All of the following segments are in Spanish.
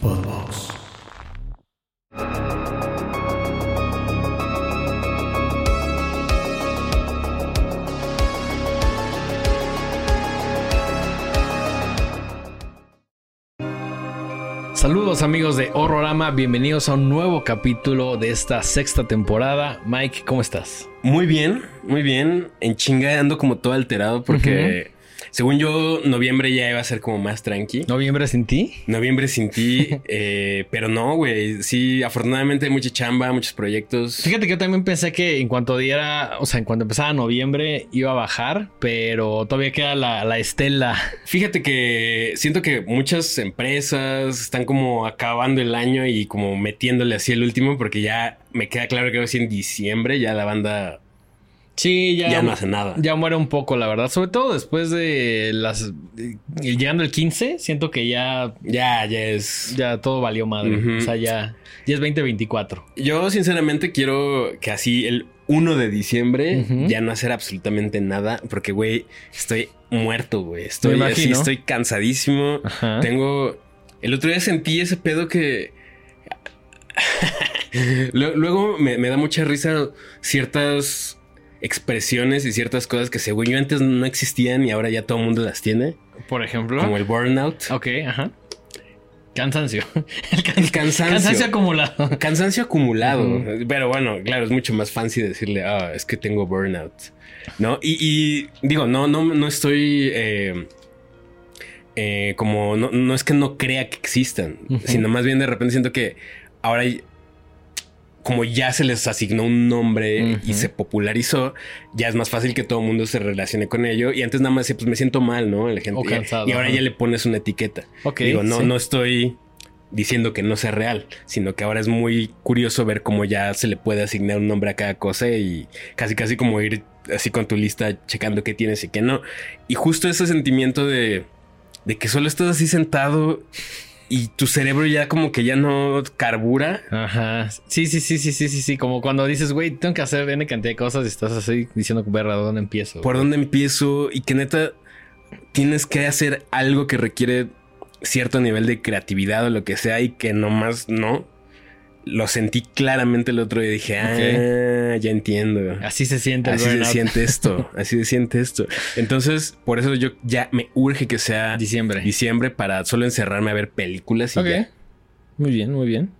Podbox. Saludos amigos de Horrorama, bienvenidos a un nuevo capítulo de esta sexta temporada. Mike, ¿cómo estás? Muy bien, muy bien. En chinga ando como todo alterado porque según yo, noviembre ya iba a ser como más tranqui. ¿Noviembre sin ti? Noviembre sin ti, eh, pero no, güey. Sí, afortunadamente hay mucha chamba, muchos proyectos. Fíjate que yo también pensé que en cuanto diera, o sea, en cuanto empezara noviembre iba a bajar, pero todavía queda la, la estela. Fíjate que siento que muchas empresas están como acabando el año y como metiéndole así el último porque ya me queda claro que en diciembre ya la banda Sí, ya, ya no hace nada. Ya muere un poco, la verdad. Sobre todo después de las. Llegando el 15, siento que ya. Ya, ya es. Ya todo valió madre. O sea, ya. Ya es 2024. Yo, sinceramente, quiero que así el 1 de diciembre ya no hacer absolutamente nada. Porque, güey, estoy muerto, güey. Estoy así, estoy cansadísimo. Tengo. El otro día sentí ese pedo que. Luego me da mucha risa ciertas expresiones y ciertas cosas que según yo antes no existían y ahora ya todo el mundo las tiene. Por ejemplo. Como el burnout. Ok, ajá. Cansancio. El, cansancio. Cansancio acumulado. Cansancio acumulado. Pero bueno, claro, es mucho más fancy decirle, ah, es que tengo burnout. ¿No? Y, digo, no, no, no estoy. Eh, eh, como no, es que no crea que existan, sino más bien de repente siento que ahora como ya se les asignó un nombre y se popularizó, ya es más fácil que todo el mundo se relacione con ello. Y antes nada más decía, pues me siento mal, ¿no? La gente, y ahora ya le pones una etiqueta. Digo, no, no estoy diciendo que no sea real, sino que ahora es muy curioso ver cómo ya se le puede asignar un nombre a cada cosa y casi casi como ir así con tu lista checando qué tienes y qué no. Y justo ese sentimiento de, de que solo estás así sentado y tu cerebro ya como que ya no carbura. Ajá. Sí, sí, sí, sí, sí, sí, sí. Como cuando dices, güey, tengo que hacer N cantidad de cosas y estás así diciendo, verga, ¿dónde empiezo? ¿Por dónde empiezo? Y que neta tienes que hacer algo que requiere cierto nivel de creatividad o lo que sea y que nomás no lo sentí claramente el otro día y dije, ah, ya entiendo. Así se siente. Así se siente esto. Así se siente esto. Entonces, por eso yo ya me urge que sea diciembre. Diciembre para solo encerrarme a ver películas y Muy bien, muy bien.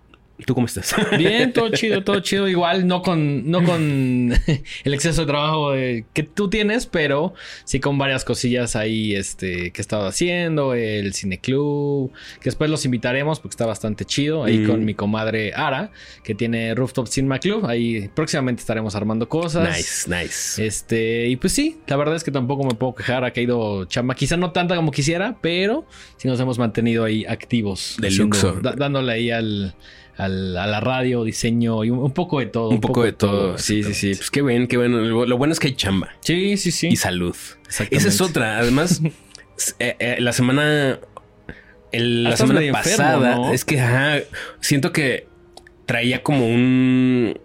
¿Tú cómo estás? Bien, todo chido, todo chido. Igual, no con, no con el exceso de trabajo que tú tienes, pero sí con varias cosillas ahí este, que he estado haciendo. El cineclub, que después los invitaremos porque está bastante chido. Ahí con mm. mi comadre Ara, que tiene Rooftop Cinema Club. Ahí próximamente estaremos armando cosas. Nice, nice. Este, y pues sí, la verdad es que tampoco me puedo quejar. Ha caído chamba, quizá no tanta como quisiera, pero sí nos hemos mantenido ahí activos. De luxo. dándole ahí al a la radio, diseño y un, poco de todo. Un, poco, de todo. Sí, sí, sí. Pues qué bien, qué bueno. Lo bueno es que hay chamba. Sí, sí, sí. Y salud. Esa es otra. Además, eh, eh, la semana. la semana pasada. Es que siento que traía como un.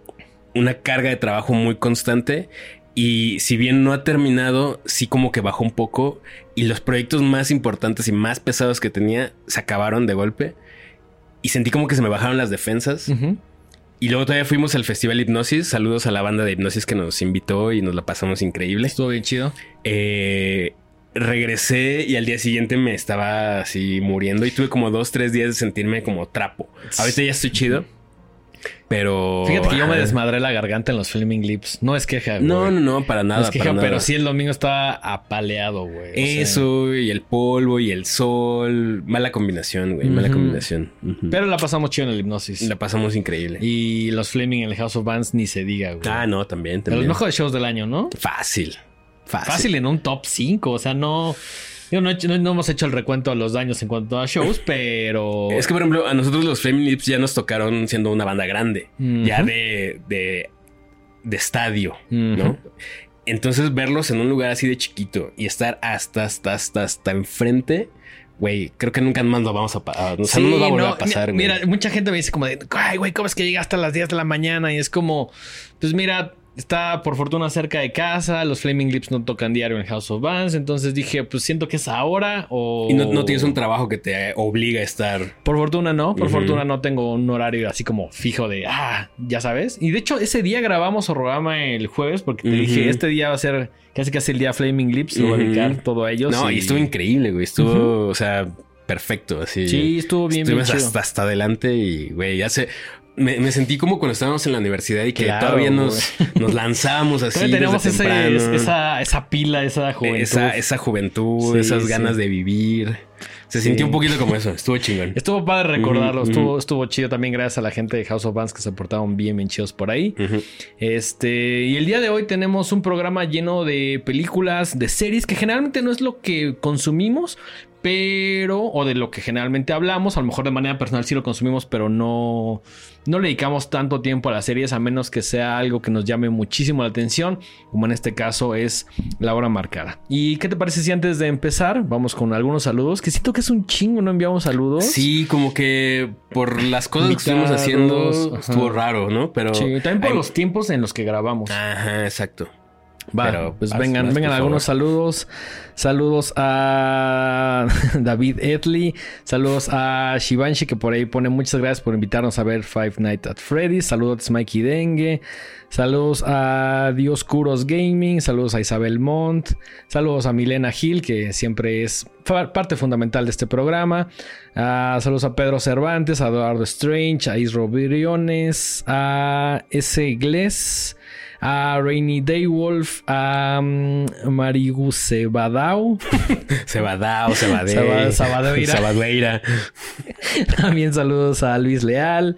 Una carga de trabajo muy constante. Y si bien no ha terminado, sí como que bajó un poco. Y los proyectos más importantes y más pesados que tenía se acabaron de golpe y sentí como que se me bajaron las defensas. Y luego todavía fuimos al Festival Hipnosis. Saludos a la banda de Hipnosis que nos invitó y nos la pasamos increíble. Estuvo bien chido. Eh, regresé y al día siguiente me estaba así muriendo y tuve como dos, tres días de sentirme como trapo. Ahorita ya estoy chido. Pero. Fíjate que yo me desmadré la garganta en los filming lips. No es queja, güey. No, no, no, para nada. No es queja, pero sí el domingo estaba apaleado, güey. Eso, y el polvo y el sol. Mala combinación, güey. Mala combinación. Pero la pasamos chido en el hipnosis. La pasamos increíble. Y los Flaming en el House of Bands ni se diga, güey. Ah, no, también. también. De los mejores shows del año, ¿no? Fácil. Fácil. Fácil en un top 5. O sea, no. Yo no, hemos hecho el recuento de los daños en cuanto a shows, pero. Es que, por ejemplo, a nosotros los Flaming Lips ya nos tocaron siendo una banda grande, ya de, de, de estadio, ¿no? Entonces, verlos en un lugar así de chiquito y estar hasta, hasta, hasta, hasta enfrente. Güey, creo que nunca más lo vamos a pasar. O sea, no nos va a volver a pasar, güey. Mira, mucha gente me dice como de, ay, güey, ¿cómo es que llegaste a las 10 de la mañana? Y es como, pues mira, está por fortuna cerca de casa, los Flaming Lips no tocan diario en House of Bands, entonces dije, pues siento que es ahora o... Y no, tienes un trabajo que te obliga a estar... Por fortuna no, por fortuna no tengo un horario así como fijo de, ah, ya sabes. Y de hecho ese día grabamos programa el jueves porque te dije, este día va a ser casi casi el día Flaming Lips, lo voy a dedicar todo a ellos. No, y, estuvo increíble, güey, estuvo, o sea perfecto, así. Sí, estuvo bien, bien hasta, hasta adelante y, güey, ya sé me, sentí como cuando estábamos en la universidad y que todavía nos, nos lanzábamos así. Tenemos esa, esa, pila, esa juventud. Esa, esa juventud, esas ganas de vivir. Se sintió un poquito como eso, estuvo chingón. Estuvo padre recordarlo, estuvo, estuvo chido también gracias a la gente de House of Bands que se portaron bien, bien chidos por ahí. Este, y el día de hoy tenemos un programa lleno de películas, de series, que generalmente no es lo que consumimos, pero, o de lo que generalmente hablamos, a lo mejor de manera personal sí lo consumimos, pero no, no le dedicamos tanto tiempo a las series, a menos que sea algo que nos llame muchísimo la atención, como en este caso es la hora marcada. ¿Y qué te parece si antes de empezar vamos con algunos saludos? Que siento que es un chingo, no enviamos saludos. Sí, como que por las cosas que estuvimos haciendo estuvo raro, ¿no? Pero sí, también por los tiempos en los que grabamos. Ajá, exacto. Pero, pues vengan, vengan algunos saludos. Saludos a David Etley. Saludos a Shivanshi, que por ahí pone muchas gracias por invitarnos a ver Five Nights at Freddy's. Saludos a Mikey Dengue. Saludos a Dioscuros Gaming. Saludos a Isabel Montt. Saludos a Milena Gil, que siempre es parte fundamental de este programa. Uh, saludos a Pedro Cervantes, a Eduardo Strange, a Isro Viriones, a S. Gless a Rainy Day Wolf, a um, Marigu Cebadao. Cebadao, Cebadeira. Sabadeira. También saludos a Luis Leal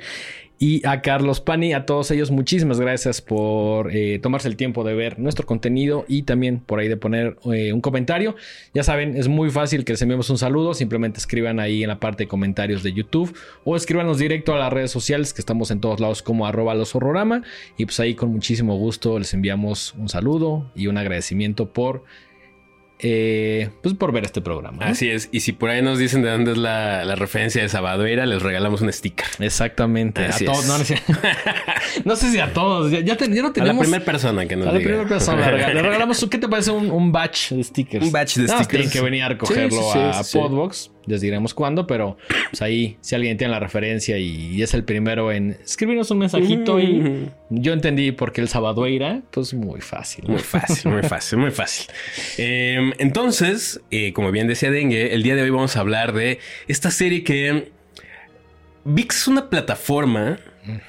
y a Carlos Pani, a todos ellos, muchísimas gracias por eh, tomarse el tiempo de ver nuestro contenido y también por ahí de poner eh, un comentario. Ya saben, es muy fácil que les enviemos un saludo, simplemente escriban ahí en la parte de comentarios de YouTube o escríbanos directo a las redes sociales que estamos en todos lados como arroba los horrorama y pues ahí con muchísimo gusto les enviamos un saludo y un agradecimiento por eh, pues por ver este programa. Así es. Y si por ahí nos dicen de dónde es la, referencia de Sabaduera, les regalamos un sticker. Exactamente. a todos. No, sé si a todos. Ya, ya, no tenemos. A la primera persona que nos A la primera persona. le regalamos. ¿Qué te parece un, batch de stickers? Un batch de stickers. Tienen que venir a recogerlo a Podbox les diremos cuándo, pero pues ahí si alguien tiene la referencia y, es el primero en escribirnos un mensajito y yo entendí por qué el Sabadueira, pues muy fácil. Muy fácil, muy fácil, muy fácil. Em, entonces, eh, como bien decía Dengue, el día de hoy vamos a hablar de esta serie que VIX es una plataforma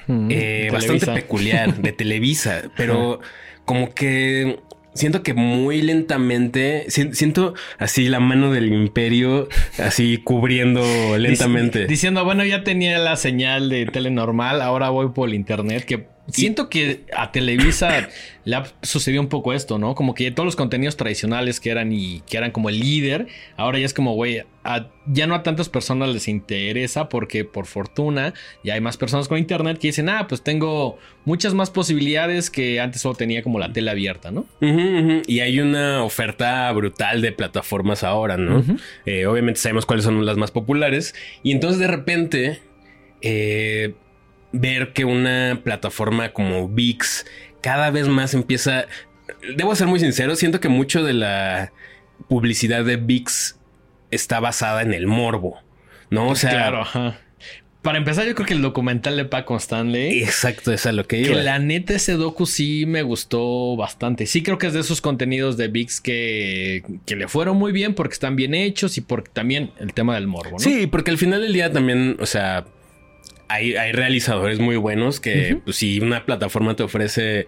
eh, bastante peculiar de Televisa, pero como que siento que muy lentamente, siento así la mano del imperio, así cubriendo lentamente. diciendo, bueno, ya tenía la señal de tele normal, ahora voy por el internet, que siento que a Televisa le ha sucedido un poco esto, ¿no? Como que todos los contenidos tradicionales que eran y que eran como el líder, ahora ya es como, güey, ya no a tantas personas les interesa porque por fortuna ya hay más personas con internet que dicen, ah, pues tengo muchas más posibilidades que antes solo tenía como la tele abierta, ¿no? Y hay una oferta brutal de plataformas ahora, ¿no? Eh, obviamente sabemos cuáles son las más populares y entonces de repente... Eh, ver que una plataforma como VIX cada vez más empieza... Debo ser muy sincero, siento que mucho de la publicidad de VIX está basada en el morbo, ¿no? O sea... Claro, ajá. Para empezar, yo creo que el documental de Paco Stanley. Exacto, es a lo que iba. Que la neta, ese docu sí me gustó bastante. Sí, creo que es de esos contenidos de VIX que, que le fueron muy bien porque están bien hechos y porque también el tema del morbo, ¿no? Sí, porque al final del día también, o sea, hay, realizadores muy buenos que pues, si una plataforma te ofrece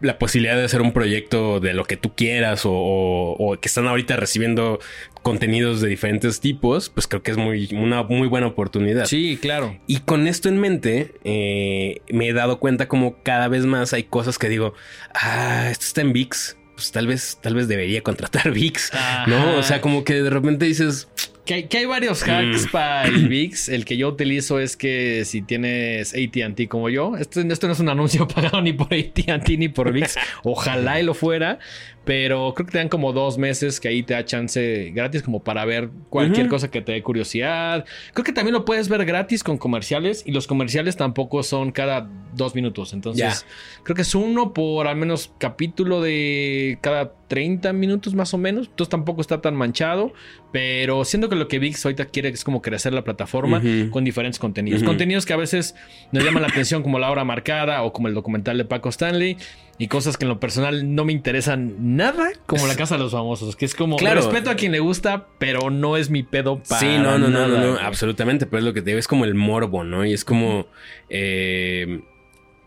la posibilidad de hacer un proyecto de lo que tú quieras o, que están ahorita recibiendo contenidos de diferentes tipos, pues creo que es muy, una muy buena oportunidad. Sí, claro. Y con esto en mente, eh, me he dado cuenta como cada vez más hay cosas que digo, ah, esto está en VIX, pues tal vez, tal vez debería contratar VIX, ¿no? O sea, como que de repente dices que hay, varios hacks mm. para el VIX. El que yo utilizo es que si tienes ATT como yo, esto, esto no es un anuncio pagado ni por ATT ni por VIX. Ojalá y lo fuera. Pero creo que te dan como dos meses que ahí te da chance gratis como para ver cualquier cosa que te dé curiosidad. Creo que también lo puedes ver gratis con comerciales y los comerciales tampoco son cada dos minutos. Entonces, creo que es uno por al menos capítulo de cada 30 minutos más o menos. Entonces tampoco está tan manchado. Pero siento que lo que VIX ahorita quiere es como crecer la plataforma con diferentes contenidos. Contenidos que a veces nos llaman la atención como La Hora Marcada o como el documental de Paco Stanley. Y cosas que en lo personal no me interesan nada, como La Casa de los Famosos. Que es como, Claro. respeto a quien le gusta, pero no es mi pedo para Sí, no, no, no, no, nada, no, güey. absolutamente. Pero es lo que te digo, es como el morbo, ¿no? Y es como. eh,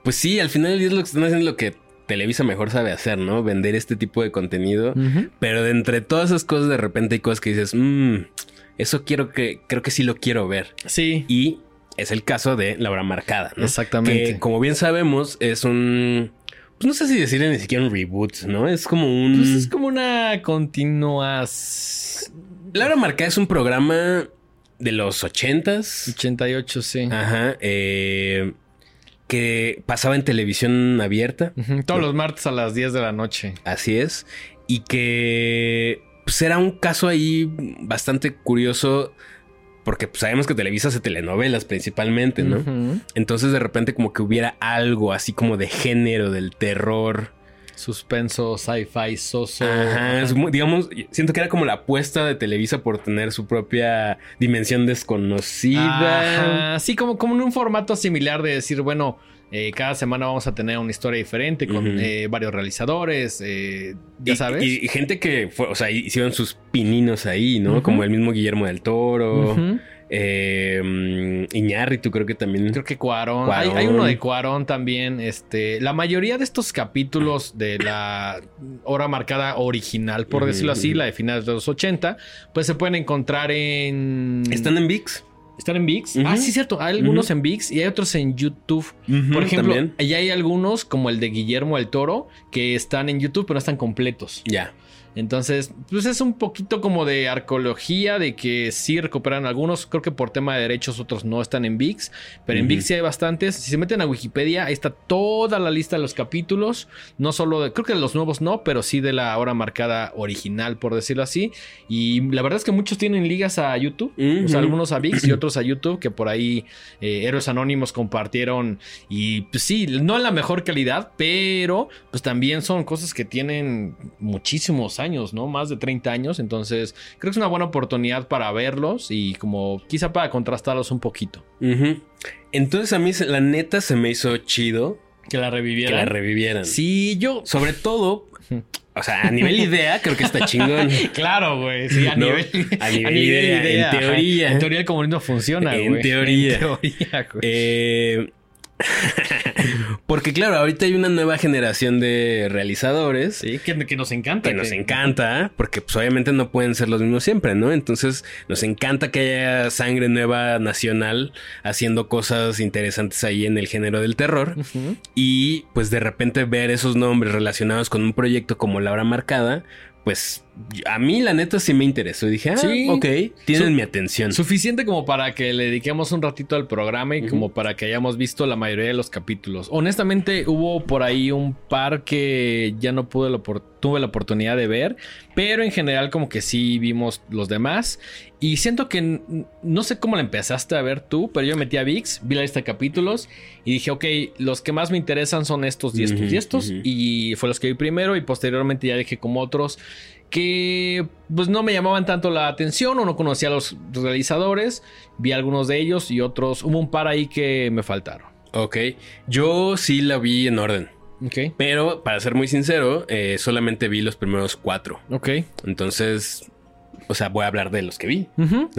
pues sí, al final es lo que están haciendo lo que Televisa mejor sabe hacer, ¿no? Vender este tipo de contenido. Pero de entre todas esas cosas, de repente hay cosas que dices, mmm, eso quiero que, creo que sí lo quiero ver. Sí, Y es el caso de La Hora Marcada, ¿no? exactamente. Que como bien sabemos, es un. Pues no sé si decirle ni siquiera un reboot, ¿no? Es como un. Pues es como una continuación. La Hora Marcada es un programa de los ochentas. 88, sí. Ajá. eh, que pasaba en televisión abierta. Todos los martes a las 10 de la noche. Así es. Y que pues era un caso ahí bastante curioso. Porque pues, sabemos que Televisa hace telenovelas principalmente, ¿no? Entonces de repente como que hubiera algo así como de género del terror. Suspenso, sci-fi, soso. Ajá, es muy- digamos, siento que era como la apuesta de Televisa por tener su propia dimensión desconocida. Ajá, Sí, como, como en un formato similar de decir, bueno, eh, cada semana vamos a tener una historia diferente con eh, varios realizadores, eh, ya Y- sabes. Y, y gente que fue, o sea, hicieron sus pininos ahí, ¿no? Como el mismo Guillermo del Toro. Ujú. eh, mm, Iñárritu creo que también. Creo que Cuarón. Cuarón. Hay, hay uno de Cuarón también. Este, la mayoría de estos capítulos de la hora marcada original, por decirlo así, la de finales de los 80, pues se pueden encontrar en. ¿Están en VIX? ¿Están en VIX? Ah, sí, cierto. Hay algunos en VIX y hay otros en YouTube. Por ejemplo, allá hay algunos, como el de Guillermo el Toro, que están en YouTube, pero no están completos. Ya. Entonces, pues es un poquito como de arqueología, de que sí recuperan algunos. Creo que por tema de derechos otros no están en VIX, pero en. VIX sí hay bastantes. Si se meten a Wikipedia, ahí está toda la lista de los capítulos. No solo de, creo que de los nuevos no, pero sí de la hora marcada original, por decirlo así. Y la verdad es que muchos tienen ligas a YouTube. O sea, algunos a VIX y otros a YouTube, que por ahí eh, Héroes Anónimos compartieron. Y pues sí, no en la mejor calidad, pero pues también son cosas que tienen muchísimos años, ¿no? Más de 30 años. Entonces, creo que es una buena oportunidad para verlos y como quizá para contrastarlos un poquito. Entonces a mí la neta se me hizo chido Que la que revivieran. la revivieran. Sí, yo. Sobre todo, o sea, a nivel idea creo que está chingón. Claro, güey. Sí, a ¿No? nivel, A nivel idea, en ajá. teoría. En teoría el comunismo funciona, En güey. teoría. En teoría, güey. Eh, porque claro, ahorita hay una nueva generación de realizadores Sí, que, que nos encanta. que nos encanta, porque pues obviamente no pueden ser los mismos siempre, ¿no? Entonces nos encanta que haya sangre nueva nacional haciendo cosas interesantes ahí en el género del terror. Y pues de repente ver esos nombres relacionados con un proyecto como La Hora Marcada, pues a mí la neta sí me interesó. Y dije, ah, Sí. ok, tienen Su- mi atención. Suficiente como para que le dediquemos un ratito al programa y como para que hayamos visto la mayoría de los capítulos. Honestamente, hubo por ahí un par que ya no pude la tuve la oportunidad de ver, pero en general como que sí vimos los demás. Y siento que no sé cómo la empezaste a ver tú, pero yo metí a VIX, vi la lista de capítulos y dije, ok, los que más me interesan son estos y estos Ujú, y estos. Y fue los que vi primero y posteriormente ya dejé como otros que pues no me llamaban tanto la atención o no conocía a los realizadores. Vi algunos de ellos y otros, hubo un par ahí que me faltaron. Ok, yo sí la vi en orden. Ok, Pero para ser muy sincero, eh, solamente vi los primeros cuatro. ok. Entonces, o sea, voy a hablar de los que vi, ¿no?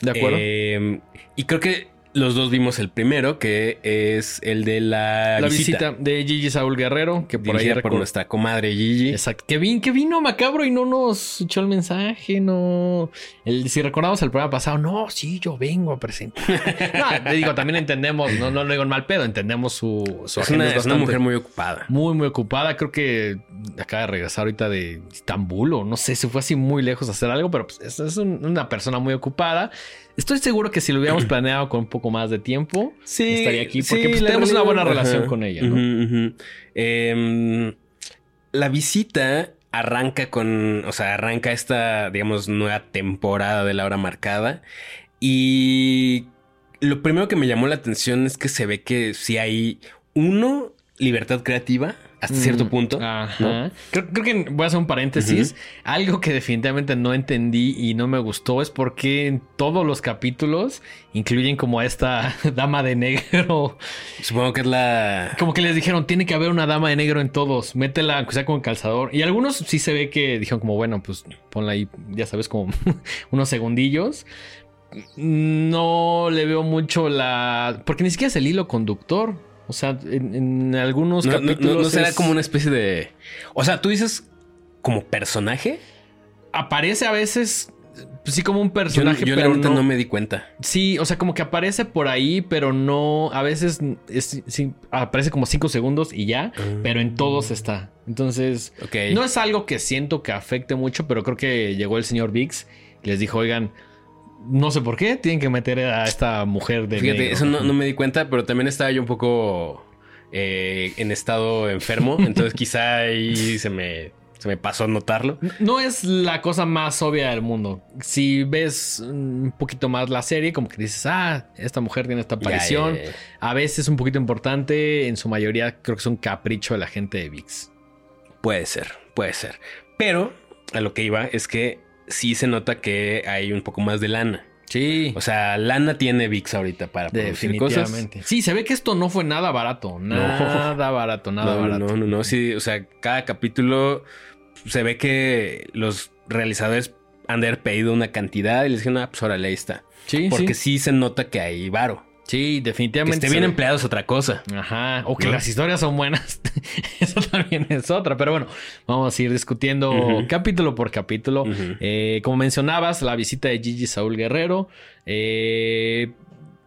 De acuerdo. Eh, y creo que los dos vimos el primero, que es el de la, la visita. visita. de Gigi Saúl Guerrero, que por ahí por nuestra comadre Gigi. Exacto. Que, vin- que vino macabro y no nos echó el mensaje, no. El, si recordamos el programa pasado, no, sí, yo vengo a presentar. no, te digo, también entendemos, no, no lo digo en mal pedo, entendemos su, su Es una, es mujer muy ocupada. muy, muy ocupada. Creo que acaba de regresar ahorita de Estambul o no sé, se fue así muy lejos a hacer algo, pero pues, es, es un- una persona muy ocupada. Estoy seguro que si lo hubiéramos planeado con un poco más de tiempo, estaría aquí porque pues, tenemos una buena relación Ajá. con ella, ¿no? Em, la visita arranca con, o sea, arranca esta, digamos, nueva temporada de la hora marcada. Y lo primero que me llamó la atención es que se ve que si hay, uno, libertad creativa hasta cierto mm, punto. Ajá. Creo, que voy a hacer un paréntesis. Algo que definitivamente no entendí y no me gustó es por qué en todos los capítulos incluyen como a esta dama de negro. Supongo que es la. Como que les dijeron, tiene que haber una dama de negro en todos. Métela, aunque sea con calzador. Y algunos sí se ve que dijeron, como, bueno, pues ponla ahí, ya sabes, como unos segundillos no le veo mucho la. Porque ni siquiera es el hilo conductor. O sea, en, algunos capítulos. No, será como una especie de. O sea, tú dices como personaje. Aparece a veces. Pues sí, como un personaje. Yo, pero no, me di cuenta. Sí, o sea, como que aparece por ahí, pero no. A veces aparece como cinco segundos y ya. Ah. Pero en todos está. Entonces. No es algo que siento que afecte mucho, pero creo que llegó el señor Vix y les dijo, oigan no sé por qué tienen que meter a esta mujer de. Fíjate, eso no, me di cuenta, pero también estaba yo un poco eh, en estado enfermo. entonces quizá ahí se me, se me pasó notarlo. No es la cosa más obvia del mundo. Si ves un poquito más la serie, como que dices, ah, esta mujer tiene esta aparición. A veces un poquito importante. En su mayoría creo que es un capricho de la gente de VIX. Puede ser, puede ser. Pero a lo que iba es que sí se nota que hay un poco más de lana. Sí. O sea, lana tiene VIX ahorita para producir cosas. Sí, se ve que esto no fue nada barato. Nada barato, nada barato. No, no, no. Sí, o sea, cada capítulo se ve que los realizadores han de haber pedido una cantidad y les dijeron, ah, pues órale, ahí está. Sí, Porque sí. se nota que hay varo. Sí, definitivamente. Que esté bien empleado es otra cosa. Ajá. O que las historias son buenas. Eso también es otra. Pero bueno, vamos a ir discutiendo capítulo por capítulo. Eh, como mencionabas, la visita de Gigi Saúl Guerrero. Eh,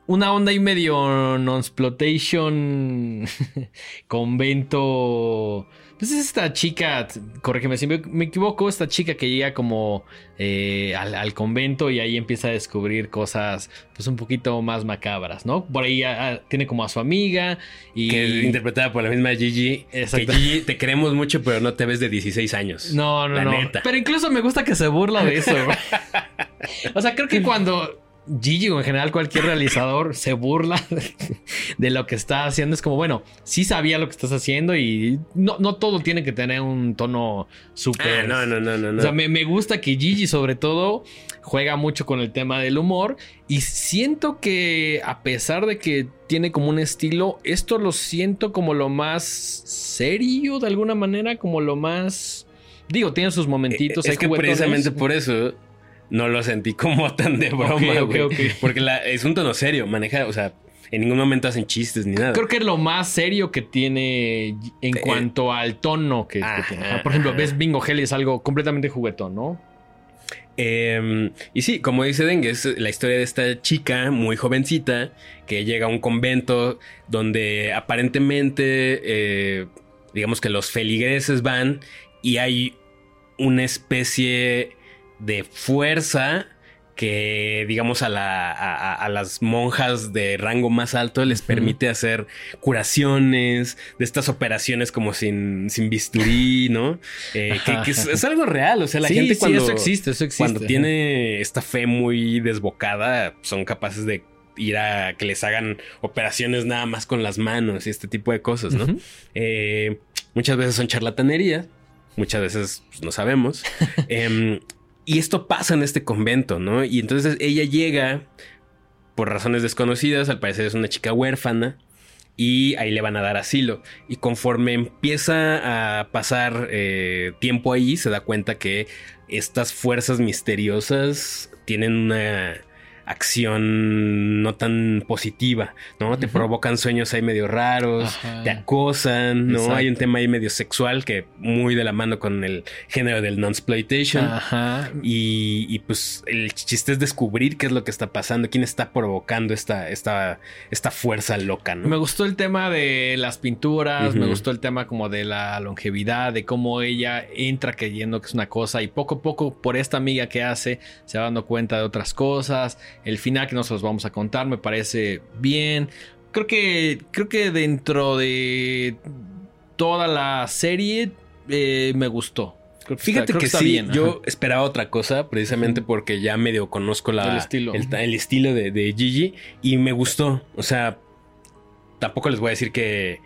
una onda y medio non-exploitation convento pues es esta chica, corrígeme si me, equivoco, esta chica que llega como eh, al, convento y ahí empieza a descubrir cosas pues un poquito más macabras, ¿no? Por ahí ah, ah, tiene como a su amiga y... Que es interpretada por la misma Gigi. Exacto. Que Gigi, te queremos mucho, pero no te ves de 16 años. No, no, no. Pero incluso me gusta que se burla de eso. o sea, creo que cuando Gigi o en general cualquier realizador se burla de, lo que está haciendo. Es como, bueno, sí sabía lo que estás haciendo y no, no todo tiene que tener un tono súper... Ah, no, no, no, no, O sea, me, gusta que Gigi sobre todo juega mucho con el tema del humor y siento que a pesar de que tiene como un estilo, esto lo siento como lo más serio de alguna manera, como lo más... Digo, tiene sus momentitos. Es que precisamente por eso no lo sentí como tan de broma, güey. Porque es un tono serio, maneja, o sea, en ningún momento hacen chistes ni nada. Creo que es lo más serio que tiene en eh, cuanto al tono que, tiene. Por ejemplo, ves Bingo Hell es algo completamente juguetón, ¿no? Em, y sí, como dice Dengue, es la historia de esta chica muy jovencita que llega a un convento donde aparentemente, eh, digamos que los feligreses van y hay una especie de fuerza que digamos a, la, a, las monjas de rango más alto les permite hacer curaciones de estas operaciones como sin, sin bisturí, ¿no? Eh, que, es, algo real, o sea, la gente cuando, eso existe, eso existe. cuando tiene esta fe muy desbocada son capaces de ir a que les hagan operaciones nada más con las manos y este tipo de cosas, ¿no? Eh, muchas veces son charlatanería, muchas veces pues, no sabemos. Em, y esto pasa en este convento, ¿no? Y entonces ella llega por razones desconocidas, al parecer es una chica huérfana, y ahí le van a dar asilo. Y conforme empieza a pasar eh, tiempo ahí, se da cuenta que estas fuerzas misteriosas tienen una acción no tan positiva, ¿no? Te provocan sueños ahí medio raros, te acosan, ¿no? Hay un tema ahí medio sexual que muy de la mano con el género del non-exploitation. Ajá. Y, pues el chiste es descubrir qué es lo que está pasando, quién está provocando esta, esta, esta fuerza loca, ¿no? Me gustó el tema de las pinturas, me gustó el tema como de la longevidad, de cómo ella entra creyendo que es una cosa y poco a poco por esta amiga que hace se va dando cuenta de otras cosas el final que nosotros vamos a contar me parece bien. Creo que, creo que dentro de toda la serie eh, me gustó. Fíjate que sí, yo esperaba otra cosa, precisamente porque ya medio conozco la, el estilo, el, estilo de, de, Gigi y me gustó. O sea, tampoco les voy a decir que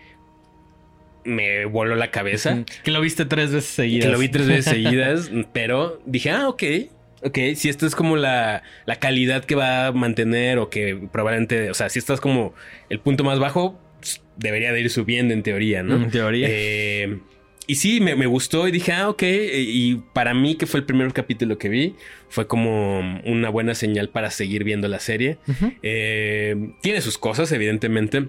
me voló la cabeza. Que lo viste tres veces seguidas. Que lo vi tres veces seguidas, pero dije, ah, ok. Ok, si esto es como la, la calidad que va a mantener o que probablemente, o sea, si estás como el punto más bajo, pues, debería de ir subiendo en teoría, ¿no? En teoría. Eh, y sí, me, me, gustó y dije, ah, ok. Y para mí, que fue el primer capítulo que vi, fue como una buena señal para seguir viendo la serie. eh, tiene sus cosas, evidentemente.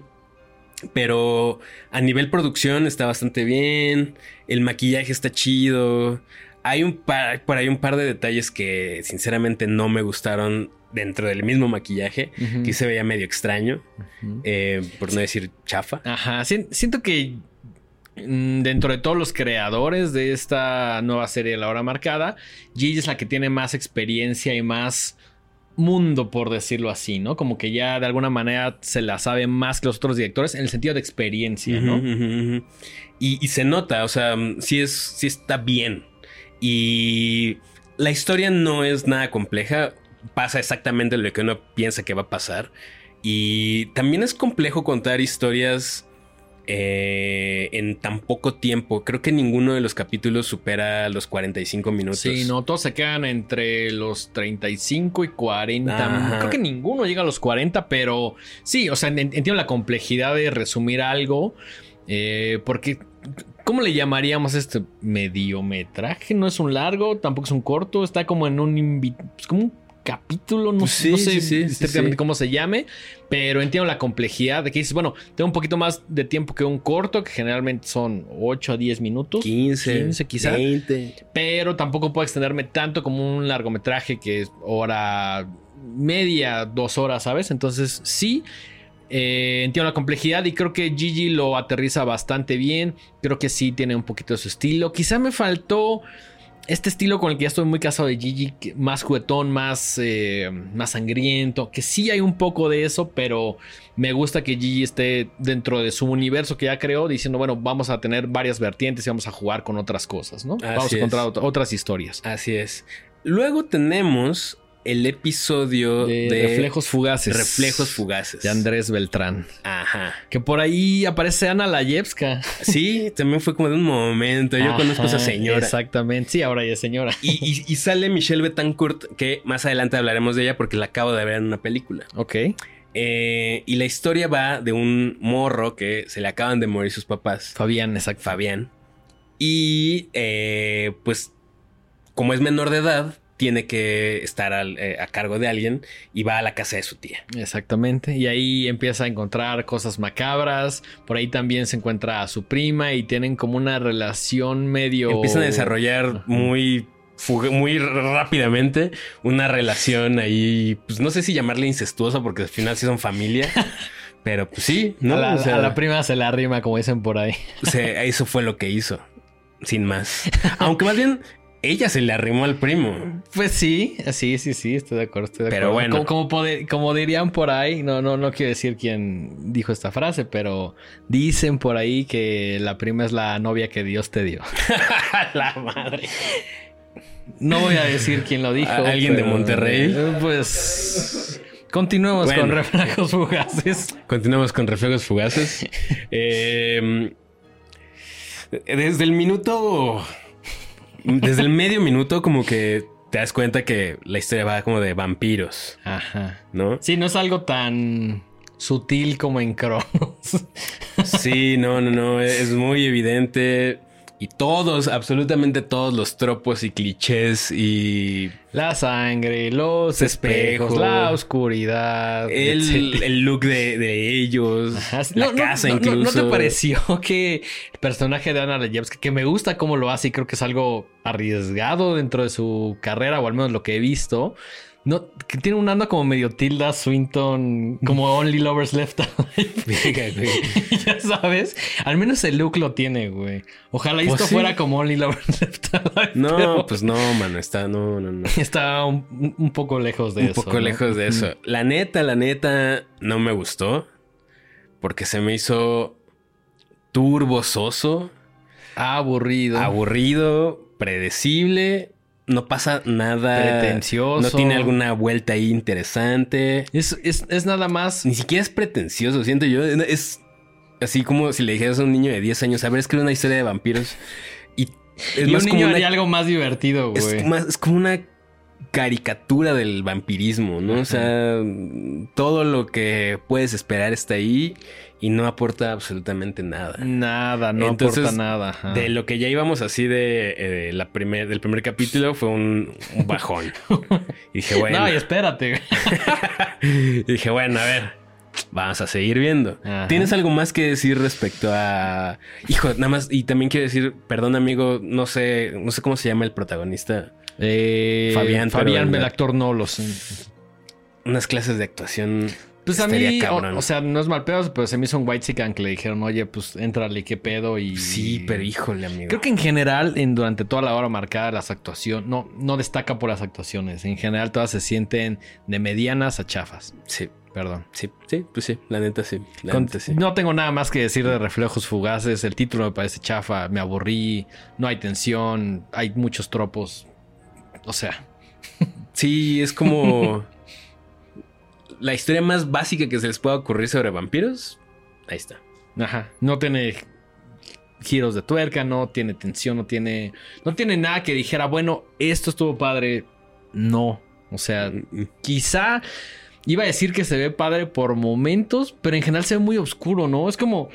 Pero a nivel producción está bastante bien. El maquillaje está chido. Hay un par, por ahí un par de detalles que sinceramente no me gustaron dentro del mismo maquillaje, que se veía medio extraño, eh, por no decir chafa. Ajá, siento que mm, dentro de todos los creadores de esta nueva serie La Hora Marcada, Gigi es la que tiene más experiencia y más mundo, por decirlo así, ¿no? Como que ya de alguna manera se la sabe más que los otros directores en el sentido de experiencia, ¿no? y, se nota, o sea, sí, es, sí está bien. Y la historia no es nada compleja, pasa exactamente lo que uno piensa que va a pasar. Y también es complejo contar historias eh, en tan poco tiempo. Creo que ninguno de los capítulos supera los 45 minutos. Sí, no, todos se quedan entre los 35 y 40. Creo que ninguno llega a los 40, pero sí, o sea, entiendo la complejidad de resumir algo. Eh, porque, ¿cómo le llamaríamos este mediometraje? No es un largo, tampoco es un corto, está como en un, pues, como un capítulo, no, sé exactamente cómo se llame, pero entiendo la complejidad de que dices, bueno, tengo un poquito más de tiempo que un corto, que generalmente son 8 a 10 minutos. 15, 15 quizá. 20. Pero tampoco puedo extenderme tanto como un largometraje que es hora media, dos horas, ¿sabes? Entonces sí. Eh, entiendo la complejidad y creo que Gigi lo aterriza bastante bien. Creo que sí tiene un poquito de su estilo. Quizá me faltó este estilo con el que ya estoy muy casado de Gigi, más juguetón, más, eh, más sangriento, que sí hay un poco de eso, pero me gusta que Gigi esté dentro de su universo que ya creó, diciendo, bueno, vamos a tener varias vertientes y vamos a jugar con otras cosas, ¿no? vamos a encontrar otras historias. Así es. Luego tenemos el episodio de, Reflejos Fugaces. Reflejos Fugaces. De Andrés Beltrán. Ajá. Que por ahí aparece Ana Layevska. Sí, también fue como de un momento. Yo conozco a esa señora. Exactamente. Sí, ahora ya es señora. Y, sale Michelle Betancourt, que más adelante hablaremos de ella porque la acabo de ver en una película. Ok. Eh, y la historia va de un morro que se le acaban de morir sus papás. Fabián, exacto. Fabián. Y eh, pues, como es menor de edad, tiene que estar eh, a cargo de alguien y va a la casa de su tía. Exactamente. Y ahí empieza a encontrar cosas macabras. Por ahí también se encuentra a su prima y tienen como una relación medio. Empiezan a desarrollar muy muy rápidamente una relación ahí, pues no sé si llamarle incestuosa porque al final sí son familia. Pero pues sí, ¿no? A la, prima se la rima, como dicen por ahí. O sea, eso fue lo que hizo. Sin más. Aunque más bien ella se le arrimó al primo. Pues sí, sí, sí, sí, estoy de acuerdo. Estoy de pero bueno. Como, como, dirían por ahí, no, no, no quiero decir quién dijo esta frase, pero dicen por ahí que la prima es la novia que Dios te dio. la madre. No voy a decir quién lo dijo. ¿Alguien de Monterrey? Pues. Continuemos con reflejos fugaces. Continuemos con reflejos fugaces. eh, desde el minuto desde el medio minuto como que te das cuenta que la historia va como de vampiros. Ajá. ¿No? Sí, no es algo tan sutil como en Cronos. sí, no, no, no. Es muy evidente. Y todos, absolutamente todos los tropos y clichés y... La sangre, los espejos, la oscuridad. El, look de, ellos, la casa incluso. No, te pareció que el personaje de Ana Lejewska, que me gusta cómo lo hace y creo que es algo arriesgado dentro de su carrera, o al menos lo que he visto no, que tiene un anda como medio Tilda Swinton, como Only Lovers Left Alive. ya sabes, al menos el look lo tiene, güey. Ojalá pues esto fuera como Only Lovers Left Alive. No, pues no, mano, está, no, no, no. Está un, poco lejos de eso. Un poco lejos de eso. La neta, la neta, no me gustó. Porque se me hizo turbososo. Aburrido. Aburrido predecible. No pasa nada. Pretencioso. No tiene alguna vuelta ahí interesante. Es, es, es nada más. Ni siquiera es pretencioso, siento yo. Es así como si le dijeras a un niño de 10 años, a ver, escribe una historia de vampiros. Y Es y un niño haría algo más divertido, güey. Es, más, es como una caricatura del vampirismo, ¿no? O sea, todo lo que puedes esperar está ahí y no aporta absolutamente nada. Nada, no aporta nada. De lo que ya íbamos así de, eh, la primer, del primer capítulo fue un, bajón. y dije, bueno. No, y espérate. y dije, bueno, a ver. Vamos a seguir viendo. ¿Tienes algo más que decir respecto a. Hijo, nada más. Y también quiero decir, perdón, amigo, no sé, no sé cómo se llama el protagonista. Eh, Fabián. Fabián, el actor no lo sé. Unas clases de actuación. Pues a mí, o, sea, no es mal pedo, pero se me hizo un white chicken que le dijeron, oye, pues éntrale, qué pedo. Y. Sí, pero híjole, amigo. Creo que en general, en, durante toda la hora marcada, las actuaciones, no, no destaca por las actuaciones. En general, todas se sienten de medianas a chafas. Sí. Perdón. Sí, sí, pues sí, la neta sí. No tengo nada más que decir de Reflejos Fugaces. El título me parece chafa, me aburrí, no hay tensión, hay muchos tropos. O sea. Sí, es como la historia más básica que se les pueda ocurrir sobre vampiros. Ahí está. Ajá. No tiene giros de tuerca, no tiene tensión, no tiene. No tiene nada que dijera, bueno, esto estuvo padre. No. O sea, mm, mm. quizá Iba a decir que se ve padre por momentos, pero en general se ve muy oscuro, ¿no? Es como.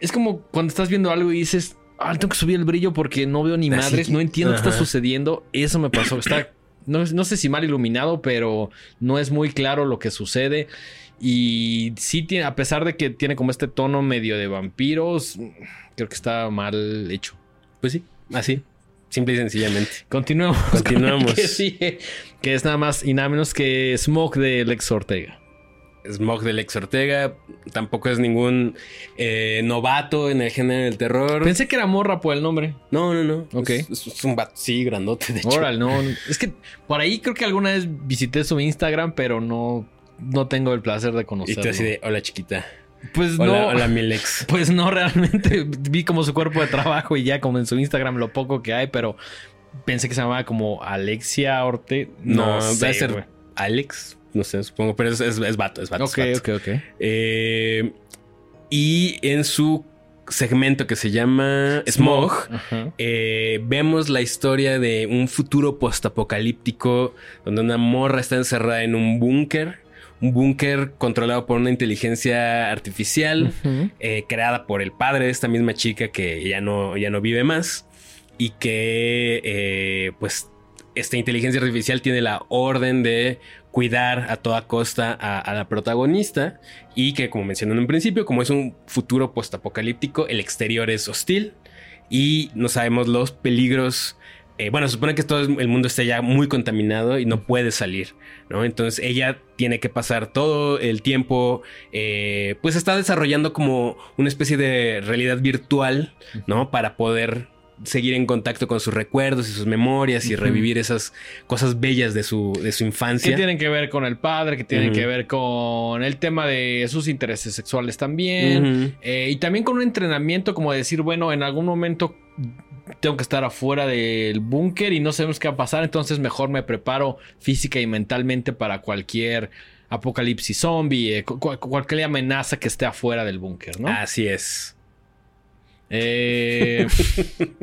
Es como cuando estás viendo algo y dices. Ah, tengo que subir el brillo porque no veo ni madres, no entiendo qué está sucediendo. Eso me pasó. Está. No, no sé si mal iluminado, pero no es muy claro lo que sucede. Y sí tiene, a pesar de que tiene como este tono medio de vampiros, creo que está mal hecho. Pues sí, así. Simple y sencillamente. Continuamos. Continuamos. Que, que es nada más y nada menos que Smoke de Lex Ortega. Smoke de Lex Ortega tampoco es ningún eh, novato en el género del terror. Pensé que era morra por el nombre. No, no, no. Ok. Es, un vato, sí, grandote, de hecho. Oral, no. Es que por ahí creo que alguna vez visité su Instagram, pero no, no tengo el placer de conocerlo. Y tú así de, hola chiquita. Pues no. Hola, mi Lex. Pues no, realmente vi como su cuerpo de trabajo y ya como en su Instagram lo poco que hay, pero pensé que se llamaba como Alexia Orte. No, debe ser Alex. No sé, supongo, pero es, es, vato, es vato. Ok, ok, ok. Eh, y en su segmento que se llama Smog, eh, vemos la historia de un futuro postapocalíptico donde una morra está encerrada en un búnker un búnker controlado por una inteligencia artificial eh, creada por el padre de esta misma chica que ya no, ya no vive más y que eh, pues esta inteligencia artificial tiene la orden de cuidar a toda costa a, la protagonista y que como mencioné en un principio como es un futuro postapocalíptico el exterior es hostil y no sabemos los peligros eh, bueno, se supone que todo el mundo está ya muy contaminado y no puede salir, ¿no? Entonces ella tiene que pasar todo el tiempo, eh, pues está desarrollando como una especie de realidad virtual, ¿no? Para poder seguir en contacto con sus recuerdos y sus memorias y revivir esas cosas bellas de su, de su infancia. Que tienen que ver con el padre, que tienen que ver con el tema de sus intereses sexuales también. Eh, y también con un entrenamiento como decir, bueno, en algún momento tengo que estar afuera del búnker y no sabemos qué va a pasar, entonces mejor me preparo física y mentalmente para cualquier apocalipsis zombie, eh, cualquier amenaza que esté afuera del búnker, ¿no? Así es. Eh,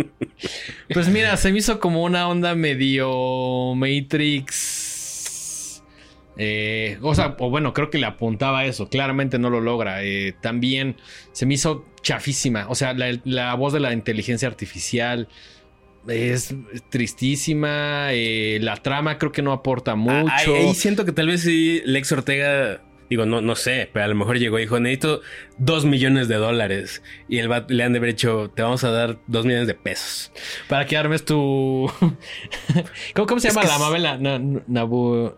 pues mira, se me hizo como una onda medio Matrix eh, o sea, o bueno, creo que le apuntaba a eso. Claramente no lo logra. Eh, también se me hizo chafísima. O sea, la, voz de la inteligencia artificial es tristísima. La trama creo que no aporta ah, mucho. ahí siento que tal vez sí Lex Ortega Digo, no, no sé, pero a lo mejor llegó y dijo, necesito dos millones de dólares. Y el le han de haber dicho, te vamos a dar dos millones de pesos. Para que armes tu... ¿Cómo, se llama la Mabela? Nabu...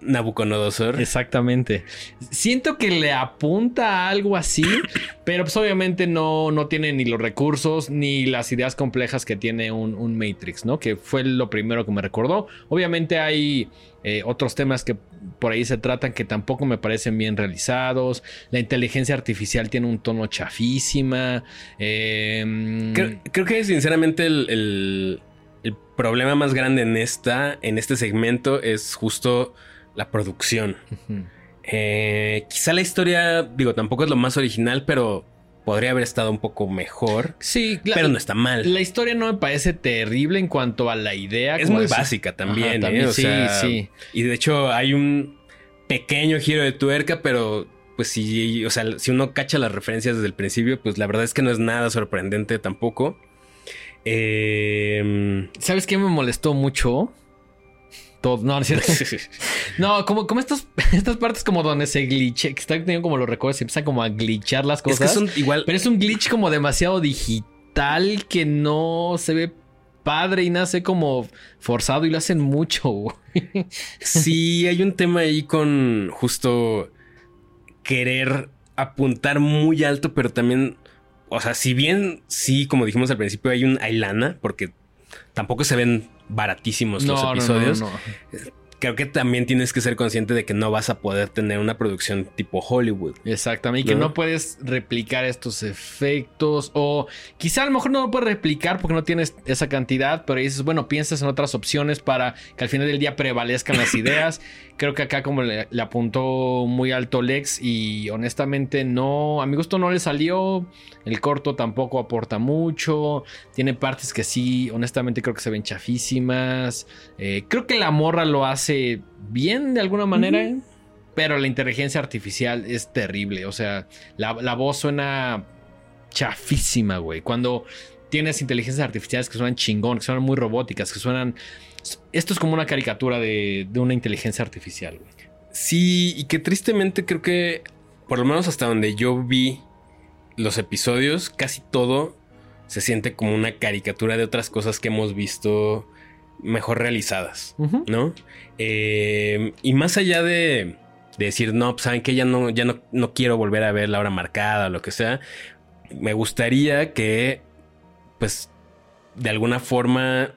Nabucodonosor. Exactamente. Siento que le apunta a algo así, pero pues obviamente no, no tiene ni los recursos ni las ideas complejas que tiene un, un Matrix, ¿no? Que fue lo primero que me recordó. Obviamente hay eh, otros temas que por ahí se tratan que tampoco me parecen bien realizados. La inteligencia artificial tiene un tono chafísima. Em, creo, que sinceramente el, problema más grande en, esta, en este segmento es justo la producción. Eh, quizá la historia, digo, tampoco es lo más original, pero podría haber estado un poco mejor. Sí, pero no está mal. La historia no me parece terrible en cuanto a la idea. Es muy básica también, ¿eh? sí, sí. Y de hecho hay un pequeño giro de tuerca, pero pues si, o sea, si uno cacha las referencias desde el principio, pues la verdad es que no es nada sorprendente tampoco. Em, ¿Sabes qué me molestó mucho? Todo, no, no es cierto. no, como, como estas, estas partes como donde se glitche, que están teniendo como los recuerdos, se empiezan como a glitchar las cosas. Es que son igual. Pero es un glitch como demasiado digital que no se ve padre y nace como forzado y lo hacen mucho. sí, hay un tema ahí con justo querer apuntar muy alto, pero también, o sea, si bien sí, como dijimos al principio, hay un hay lana, porque tampoco se ven baratísimos los episodios. creo que también tienes que ser consciente de que no vas a poder tener una producción tipo Hollywood. Exactamente, y que no puedes replicar estos efectos o quizá a lo mejor no lo puedes replicar porque no tienes esa cantidad, pero dices, bueno, piensas en otras opciones para que al final del día prevalezcan las ideas Creo que acá como le, apuntó muy alto Lex y honestamente no, a mi gusto no le salió. El corto tampoco aporta mucho. Tiene partes que sí, honestamente creo que se ven chafísimas. Eh, creo que la morra lo hace bien de alguna manera. Pero la inteligencia artificial es terrible. O sea, la, la voz suena chafísima, güey. Cuando tienes inteligencias artificiales que suenan chingón, que suenan muy robóticas, que suenan esto es como una caricatura de, una inteligencia artificial. Sí, y que tristemente creo que, por lo menos hasta donde yo vi los episodios, casi todo se siente como una caricatura de otras cosas que hemos visto mejor realizadas, ¿no? Eh, y más allá de, decir, no, pues saben que ya no, ya no, no quiero volver a ver la hora marcada o lo que sea, me gustaría que, pues, de alguna forma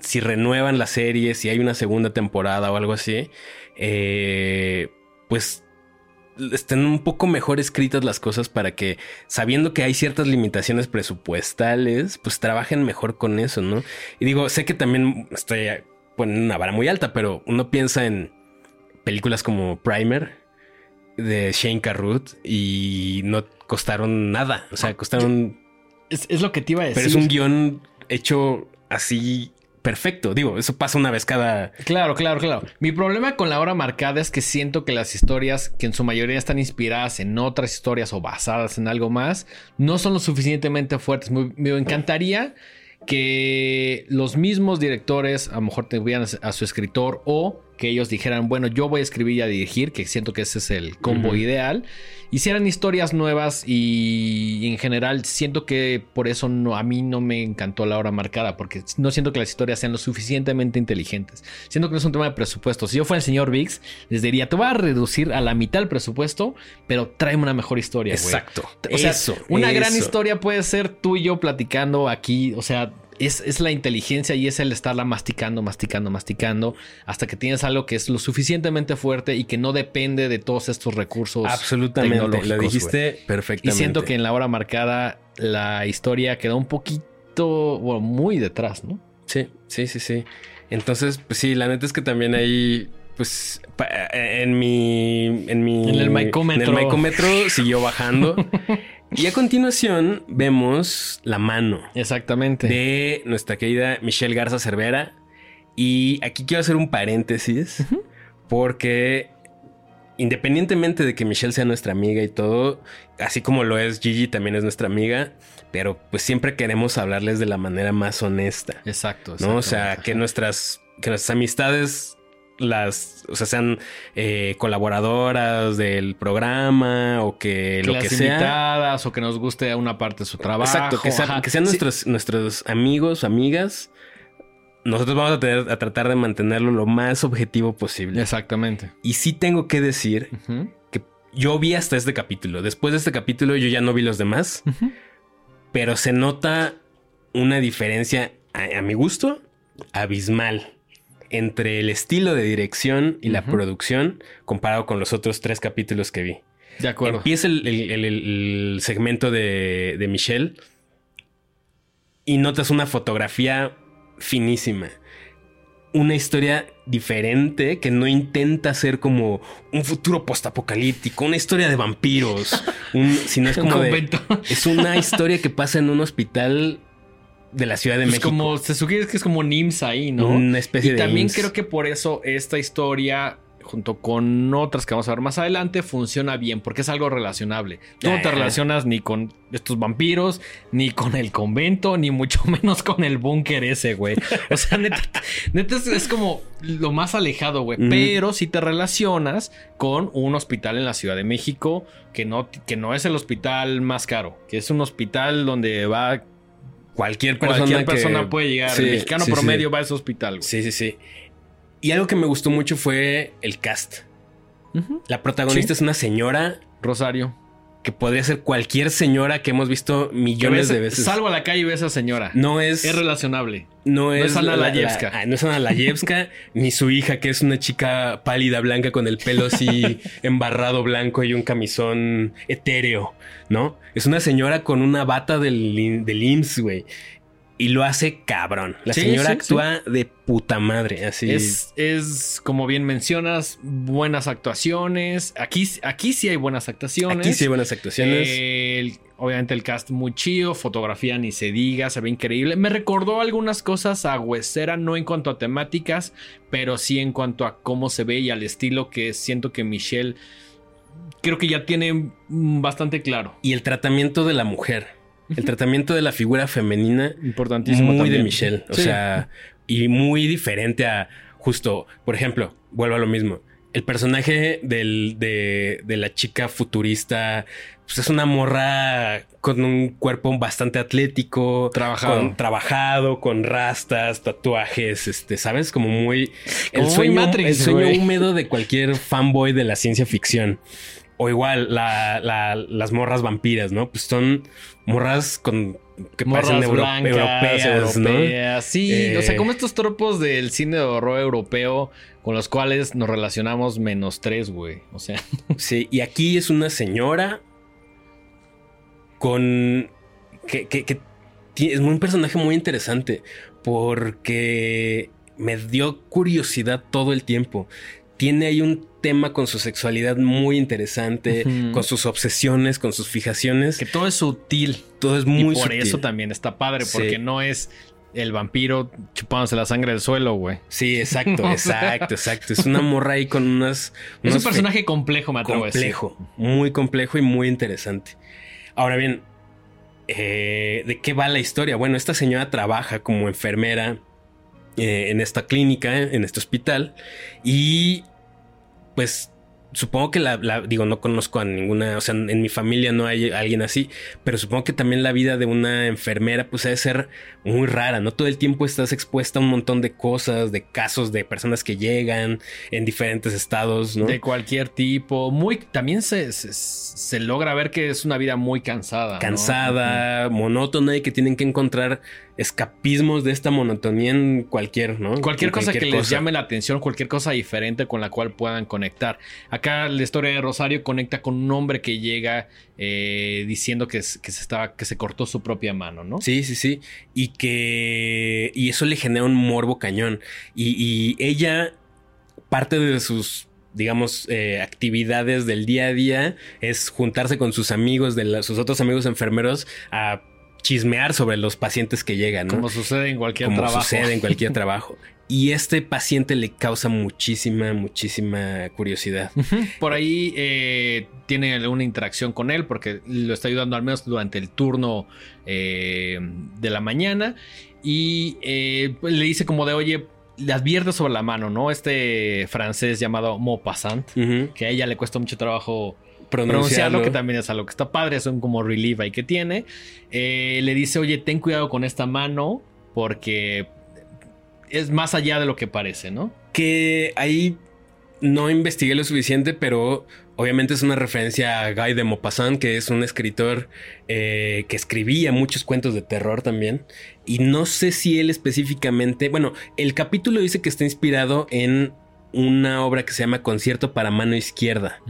si renuevan la serie, si hay una segunda temporada o algo así, eh, pues estén un poco mejor escritas las cosas para que, sabiendo que hay ciertas limitaciones presupuestales, pues trabajen mejor con eso, ¿no? Y digo, sé que también estoy poniendo una vara muy alta, pero uno piensa en películas como Primer de Shane Carruth y no costaron nada, o sea, costaron... Es, es lo que te iba a decir. Pero es un guion hecho así perfecto. Digo, eso pasa una vez cada. Claro, claro, claro. Mi problema con la hora marcada es que siento que las historias, que en su mayoría están inspiradas en otras historias o basadas en algo más, no son lo suficientemente fuertes. Me, encantaría que los mismos directores a lo mejor tuvieran a su escritor o que ellos dijeran, bueno, yo voy a escribir y a dirigir, que siento que ese es el combo ideal, hicieran historias nuevas y, en general siento que por eso no, a mí no me encantó la hora marcada, porque no siento que las historias sean lo suficientemente inteligentes. Siento que no es un tema de presupuesto. Si yo fuera el señor Biggs, les diría, te voy a reducir a la mitad el presupuesto, pero tráeme una mejor historia. Exacto. O sea, una gran historia puede ser tú y yo platicando aquí, o sea, es, la inteligencia y es el estarla masticando, masticando, masticando, hasta que tienes algo que es lo suficientemente fuerte y que no depende de todos estos recursos. Absolutamente, lo dijiste perfectamente. Y siento que en la hora marcada la historia quedó un poquito, bueno, muy detrás, ¿no? Sí, sí, sí, sí. Entonces, pues sí, la neta es que también ahí pues en mi en mi en el micómetro, en el siguió bajando Y a continuación vemos la mano. Exactamente. De nuestra querida Michelle Garza Cervera. Y aquí quiero hacer un paréntesis. Porque independientemente de que Michelle sea nuestra amiga y todo, así como lo es Gigi también es nuestra amiga, pero pues siempre queremos hablarles de la manera más honesta. Exacto. ¿no? O sea, que nuestras, que nuestras amistades las, o sea, sean eh, colaboradoras del programa o que, lo que sea. invitadas o que nos guste una parte de su trabajo. Exacto, que, sean nuestros, nuestros amigos, amigas. Nosotros vamos a, tener, a tratar de mantenerlo lo más objetivo posible. Exactamente. Y sí tengo que decir que yo vi hasta este capítulo. Después de este capítulo yo ya no vi los demás. Pero se nota una diferencia, a mi gusto, abismal entre el estilo de dirección y la producción comparado con los otros tres capítulos que vi. De acuerdo. Empieza el, el segmento de, de Michelle y notas una fotografía finísima una historia diferente que no intenta ser como un futuro postapocalíptico, una historia de vampiros, sino es como de, es una historia que pasa en un hospital de la Ciudad de México. Como se sugiere que es como NIMS ahí, ¿no? Una especie y también creo que por eso esta historia junto con otras que vamos a ver más adelante, funciona bien porque es algo relacionable. Tú no te relacionas ni con estos vampiros, ni con el convento, ni mucho menos con el búnker ese, güey. O sea, neta, es, como lo más alejado, güey. Pero si te relacionas con un hospital en la Ciudad de México que no, que no es el hospital más caro, que es un hospital donde va Cualquier persona, Cualquier persona puede llegar. el mexicano promedio va a ese hospital. Güey. Sí, sí, sí. Y algo que me gustó mucho fue el cast. La protagonista es una señora. Rosario. Que podría ser cualquier señora que hemos visto millones de veces. Salgo a la calle y ves a esa señora. No es. Es relacionable. No es. No es Ana Layevska. Ah, no es Ana Layevska, ni su hija, que es una chica pálida blanca con el pelo así embarrado blanco y un camisón etéreo, ¿no? Es una señora con una bata del, del IMSS, güey y lo hace cabrón. La señora actúa de puta madre, así. Es, es, como bien mencionas, buenas actuaciones. Aquí, aquí sí hay buenas actuaciones. Aquí sí hay buenas actuaciones. obviamente el cast muy chido, fotografía ni se diga, se ve increíble. Me recordó algunas cosas a Huesera, no en cuanto a temáticas, pero sí en cuanto a cómo se ve y al estilo que siento que Michelle creo que ya tiene bastante claro. Y el tratamiento de la mujer el tratamiento de la figura femenina. Importantísimo. Muy de Michelle. O sea, y muy diferente a justo, por ejemplo, vuelvo a lo mismo. El personaje del, de, de la chica futurista pues es una morra con un cuerpo bastante atlético, trabajado, con, trabajado, con rastas, tatuajes, este, sabes, como muy el sueño, el sueño húmedo de cualquier fanboy de la ciencia ficción. O igual las morras vampiras, ¿no? Pues son morras con que morras blancas, europeas, ¿no? Sí, o sea, eh, como estos tropos del cine de horror europeo con los cuales nos relacionamos menos tres, güey. O sea. Sí, y aquí es una señora con. que, que es un personaje muy interesante porque me dio curiosidad todo el tiempo tiene ahí un tema con su sexualidad muy interesante, con sus obsesiones, con sus fijaciones. Que todo es sutil. Todo es muy y por eso también está padre, porque no es el vampiro chupándose la sangre del suelo, güey. Sí, exacto, exacto, exacto. Es una morra ahí con unas... Es un personaje complejo, me atrevo complejo, muy complejo y muy interesante. Ahora bien, eh, ¿de qué va la historia? Bueno, esta señora trabaja como enfermera eh, en esta clínica, en este hospital, y pues supongo que la, digo, no conozco a ninguna, o sea, en, mi familia no hay alguien así, pero supongo que también la vida de una enfermera pues debe ser muy rara, ¿no? Todo el tiempo estás expuesta a un montón de cosas, de casos de personas que llegan en diferentes estados, ¿no? De cualquier tipo, muy, también se, se, logra ver que es una vida muy cansada. Cansada, monótona y que tienen que encontrar escapismos de esta monotonía en cualquier, ¿no? Cualquier cosa que les llame la atención, cualquier cosa diferente con la cual puedan conectar. Acá la historia de Rosario conecta con un hombre que llega eh, diciendo que, que, se estaba, que se cortó su propia mano, ¿no? Sí, sí, sí. Y que. Y eso le genera un morbo cañón. Y, ella, parte de sus digamos, eh, actividades del día a día es juntarse con sus amigos, de sus otros amigos enfermeros, a chismear sobre los pacientes que llegan, ¿no? Como sucede en cualquier Como trabajo. sucede en cualquier trabajo. Y este paciente le causa muchísima, muchísima curiosidad. Por ahí eh, tiene una interacción con él porque lo está ayudando al menos durante el turno eh, de la mañana. Y eh, pues, le dice como de, oye, le advierte sobre la mano, ¿no? Este francés llamado Maupassant, que a ella le cuesta mucho trabajo pronunciarlo, que también es algo que está padre, son como relief ahí que tiene. Eh, le dice, oye, ten cuidado con esta mano porque es más allá de lo que parece, ¿no? Que ahí no investigué lo suficiente, pero Obviamente es una referencia a Guy de Maupassant, que es un escritor eh, que escribía muchos cuentos de terror también. Y no sé si él específicamente, bueno, el capítulo dice que está inspirado en una obra que se llama Concierto para mano izquierda.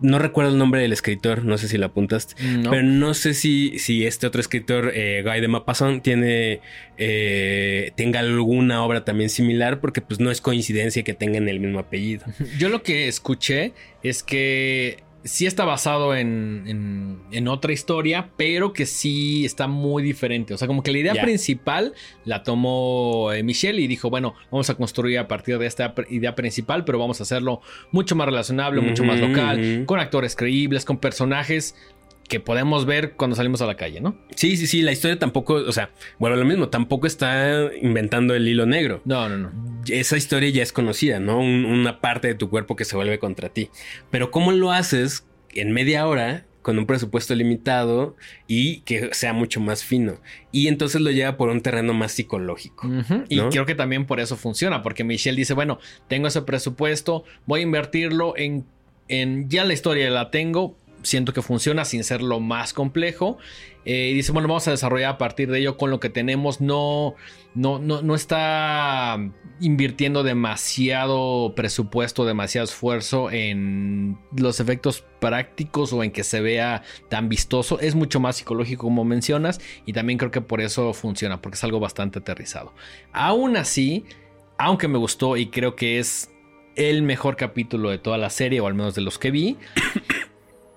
No recuerdo el nombre del escritor, no sé si lo apuntaste, pero no sé si, si este otro escritor, eh, Guy de Maupassant, tiene eh, tenga alguna obra también similar, porque pues no es coincidencia que tengan el mismo apellido. Yo lo que escuché es que sí está basado en, en, otra historia, pero que sí está muy diferente. O sea, como que la idea principal la tomó eh, Michelle y dijo, bueno, vamos a construir a partir de esta idea principal, pero vamos a hacerlo mucho más relacionable, mucho más local, con actores creíbles, con personajes que podemos ver cuando salimos a la calle, ¿no? Sí, sí, sí, la historia tampoco, o sea, bueno, lo mismo, tampoco está inventando el hilo negro. No, no, no. Esa historia ya es conocida, ¿no? una parte de tu cuerpo que se vuelve contra ti. Pero ¿cómo lo haces en media hora con un presupuesto limitado y que sea mucho más fino. Y entonces lo lleva por un terreno más psicológico. Y creo que también por eso funciona, porque Michelle dice, bueno, tengo ese presupuesto, voy a invertirlo en, en ya la historia la tengo, siento que funciona sin ser lo más complejo. Eh, y dice, bueno, vamos a desarrollar a partir de ello con lo que tenemos. No, no, no, no está invirtiendo demasiado presupuesto, demasiado esfuerzo en los efectos prácticos o en que se vea tan vistoso. Es mucho más psicológico como mencionas y también creo que por eso funciona, porque es algo bastante aterrizado. Aún así, aunque me gustó y creo que es el mejor capítulo de toda la serie, o al menos de los que vi,